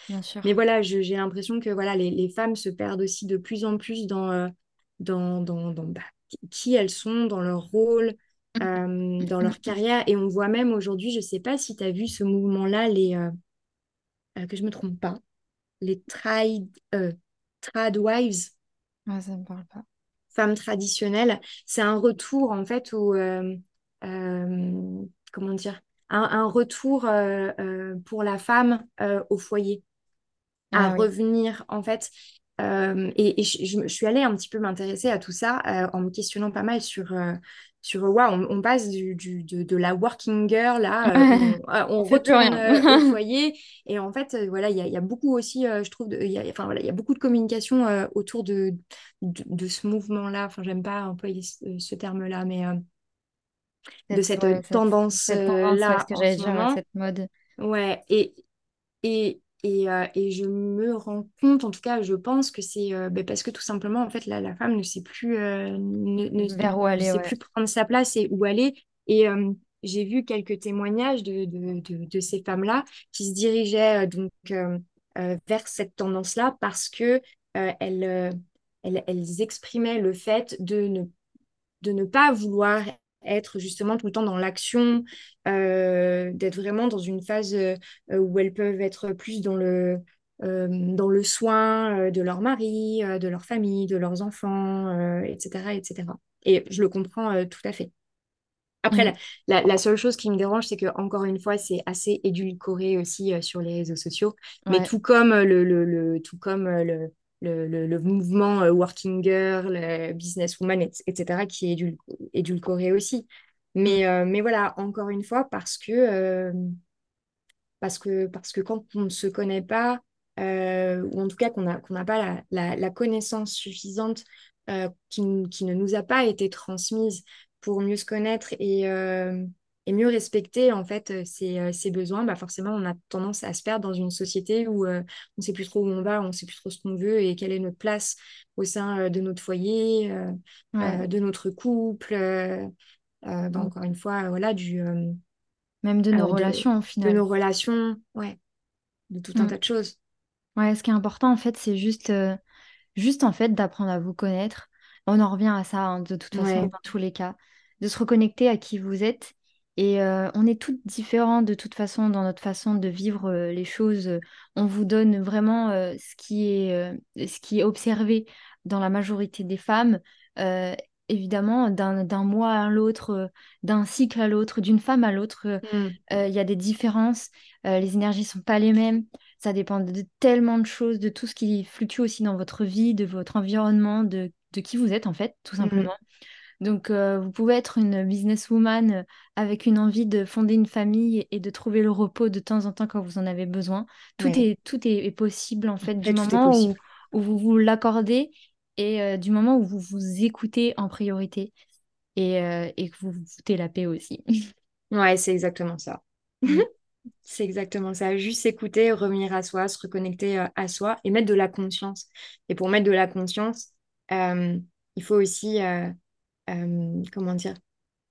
Mais voilà, j'ai l'impression que voilà, les, femmes se perdent aussi de plus en plus dans, euh, dans, dans, bah, qui elles sont, dans leur rôle, mmh. dans leur carrière. Et on voit même aujourd'hui, je ne sais pas si tu as vu ce mouvement-là, les que je ne me trompe pas, les trad, tradwives. Ça me parle pas. Femmes traditionnelles. C'est un retour en fait au... comment dire un, retour euh, euh, pour la femme euh, au foyer, à ah revenir en fait. et, je, suis allée un petit peu m'intéresser à tout ça en me questionnant pas mal sur, sur ouais, on, on passe du, du- de, de la working girl là, euh, on, retourne euh, au foyer et en fait euh, voilà il y a, il y a beaucoup aussi je trouve il y a, enfin voilà il y a beaucoup de communication autour de, de, de ce mouvement-là. Enfin j'aime pas employer ce, ce terme-là, mais de Cette, ouais, cette tendance, ouais, ce tendance-là cette mode. Ouais, et, et, et, euh, et je me rends compte, en tout cas, je pense que c'est euh, ben, parce que tout simplement, en fait, la, la femme ne sait plus, euh, ne, ne- Vers où ne aller, sait ouais. plus prendre sa place et où aller. Et euh, j'ai vu quelques témoignages de, de, de, de ces femmes-là qui se dirigeaient euh, donc euh, euh, vers cette tendance-là parce que euh, elles, euh, elles, elles exprimaient le fait de ne de ne pas vouloir être justement tout le temps dans l'action, euh, d'être vraiment dans une phase euh, où elles peuvent être plus dans le, euh, dans le soin de leur mari, de leur famille, de leurs enfants, euh, etc., etc. Et je le comprends tout à fait. Après, la, la, la seule chose qui me dérange, c'est que encore une fois, c'est assez édulcoré aussi sur les réseaux sociaux. Mais tout comme le, le, le- tout comme le, le, le, le mouvement euh, Working Girl, euh, Businesswoman, et- etc., qui est édul- édulcoré aussi. Mm. Mais, euh, mais voilà, encore une fois, parce que euh, parce que, parce que quand on ne se connaît pas, euh, ou en tout cas qu'on n'a pas la, la- la connaissance suffisante qui, qui ne nous a pas été transmise pour mieux se connaître et, et mieux respecter en fait euh, ses, euh, ses besoins, bah forcément on a tendance à se perdre dans une société où euh, on ne sait plus trop où on va, on ne sait plus trop ce qu'on veut et quelle est notre place au sein de notre foyer, euh, Ouais. euh, de notre couple. bah, Mm. encore une fois, voilà, du, Même de nos euh, de, relations au de final. nos relations. Ouais de tout un Mm. tas de choses. Ouais, ce qui est important en fait, c'est juste, juste en fait d'apprendre à vous connaître. On en revient à ça hein, de toute façon Ouais. dans tous les cas, de se reconnecter à qui vous êtes. Et euh, on est toutes différentes de toute façon dans notre façon de vivre euh, les choses. On vous donne vraiment euh, ce qui est, ce qui est observé dans la majorité des femmes. Évidemment, d'un mois à l'autre, d'un cycle à l'autre, d'une femme à l'autre, euh, Mm. euh, il y a des différences. Les énergies sont pas les mêmes. Ça dépend de tellement de choses, de tout ce qui fluctue aussi dans votre vie, de votre environnement, de, de qui vous êtes en fait, tout Mm. Donc, euh, vous pouvez être une businesswoman euh, avec une envie de fonder une famille et de trouver le repos de temps en temps quand vous en avez besoin. Tout Ouais. est, tout est, est possible en fait du moment où, vous vous l'accordez et euh, du moment où vous vous écoutez en priorité et, euh, et que vous vous foutez la paix aussi. Ouais, c'est exactement ça. C'est exactement ça. Juste s'écouter, revenir à soi, se reconnecter à soi et mettre de la conscience. Et pour mettre de la conscience, euh, il faut aussi, euh, comment dire,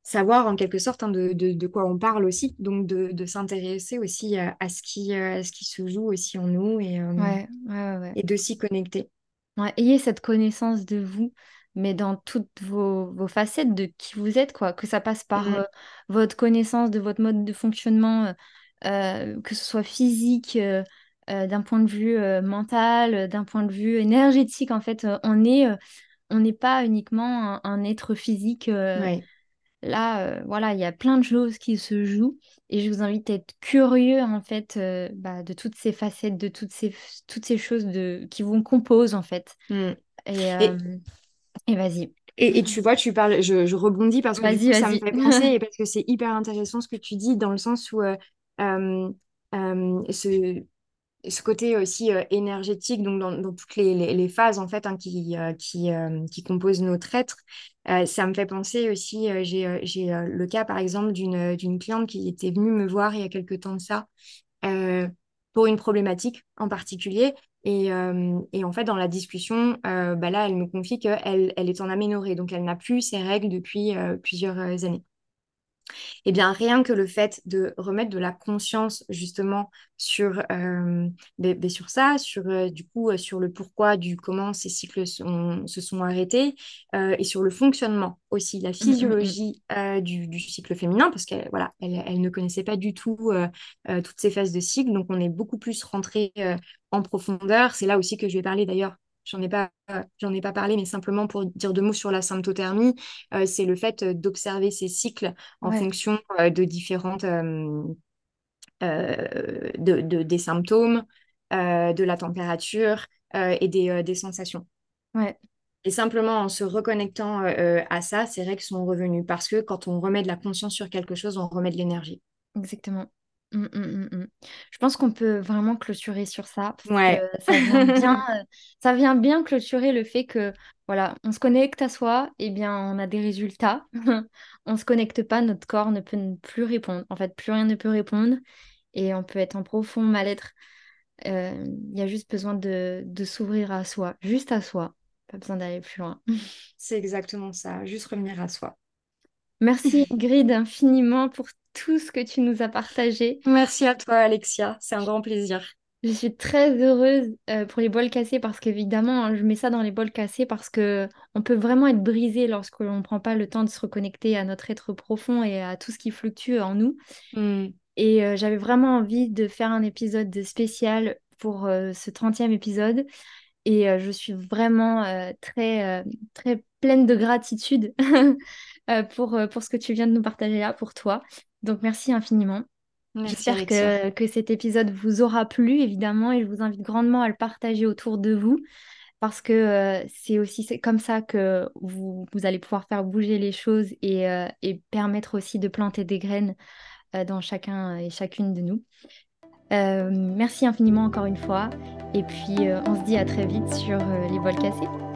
savoir en quelque sorte hein, de, de, de quoi on parle aussi. Donc de, de s'intéresser aussi euh, à ce qui, euh, à ce qui se joue aussi en nous et, euh, Ouais, ouais, ouais. ouais. et de s'y connecter. Ayez cette connaissance de vous, mais dans toutes vos, vos facettes de qui vous êtes, quoi. Que ça passe par Mm. euh, votre connaissance de votre mode de fonctionnement, euh, euh, que ce soit physique, euh, euh, d'un point de vue euh, mental, euh, d'un point de vue énergétique. En fait, euh, on est, euh, on n'est pas uniquement un, un être physique. euh, Ouais. là, euh, voilà, il y a plein de choses qui se jouent, et je vous invite à être curieux, en fait, euh, bah, de toutes ces facettes, de toutes ces, toutes ces choses de, qui vous composent, en fait. Mm. Et, Et, et vas-y. Et, et tu vois, tu parles, je, je rebondis parce que du Vas-y, coup, ça me fait penser et parce que c'est hyper intéressant ce que tu dis dans le sens où euh, euh, euh, ce, ce côté aussi euh, énergétique, donc dans, dans toutes les, les, phases en fait hein, qui, euh, qui, euh, qui composent notre être, ça me fait penser aussi, j'ai, j'ai le cas par exemple d'une, cliente qui était venue me voir il y a quelques temps de ça pour une problématique en particulier. Et, et en fait, dans la discussion, bah là, elle me confie qu'elle elle est en aménorrhée, donc elle n'a plus ses règles depuis plusieurs années. Eh bien, rien que le fait de remettre de la conscience justement sur, euh, ben- ben sur ça, sur euh, du coup euh, sur le pourquoi du comment ces cycles sont- se sont arrêtés et sur le fonctionnement aussi, la Mm, mm, mm. physiologie du, du cycle féminin, parce qu'elle voilà, elle, elle ne connaissait pas du tout toutes ces phases de cycle, donc on est beaucoup plus rentré en profondeur. C'est là aussi que je vais parler d'ailleurs. J'en ai pas, j'en ai pas parlé, mais simplement pour dire deux mots sur la symptothermie, euh, c'est le fait euh, d'observer ces cycles en Ouais, fonction euh, de différentes euh, de, de- des symptômes, de la température et des, des sensations. ouais. Et simplement en se reconnectant à ça, ces règles sont revenues. Parce que quand on remet de la conscience sur quelque chose, on remet de l'énergie. Exactement. Mmh, mmh, mmh, Je pense qu'on peut vraiment clôturer sur ça parce Ouais. que ça vient bien, ça vient bien clôturer le fait que voilà, on se connecte à soi, et bien on a des résultats. on se connecte pas, notre corps ne peut plus répondre. En fait, plus rien ne peut répondre et on peut être en profond mal-être. Il y a juste besoin de, de s'ouvrir à soi, juste à soi. Pas besoin d'aller plus loin. C'est exactement ça, juste revenir à soi. Merci Ingrid infiniment pour tout ce que tu nous as partagé. Merci à toi Alexia, c'est un grand plaisir. Je suis très heureuse euh, pour les bols cassés parce qu'évidemment, hein, je mets ça dans les bols cassés parce que on peut vraiment être brisé lorsque l'on ne prend pas le temps de se reconnecter à notre être profond et à tout ce qui fluctue en nous. Hmm. Et euh, j'avais vraiment envie de faire un épisode spécial pour euh, ce 30e épisode. Et je suis vraiment très, très pleine de gratitude pour, pour ce que tu viens de nous partager là, pour toi. Donc merci infiniment. J'espère que, que, cet épisode vous aura plu, évidemment, et je vous invite grandement à le partager autour de vous, parce que c'est aussi comme ça que vous, vous, allez pouvoir faire bouger les choses et, et permettre aussi de planter des graines dans chacun et chacune de nous. merci infiniment encore une fois, et puis on se dit à très vite sur les bols cassés.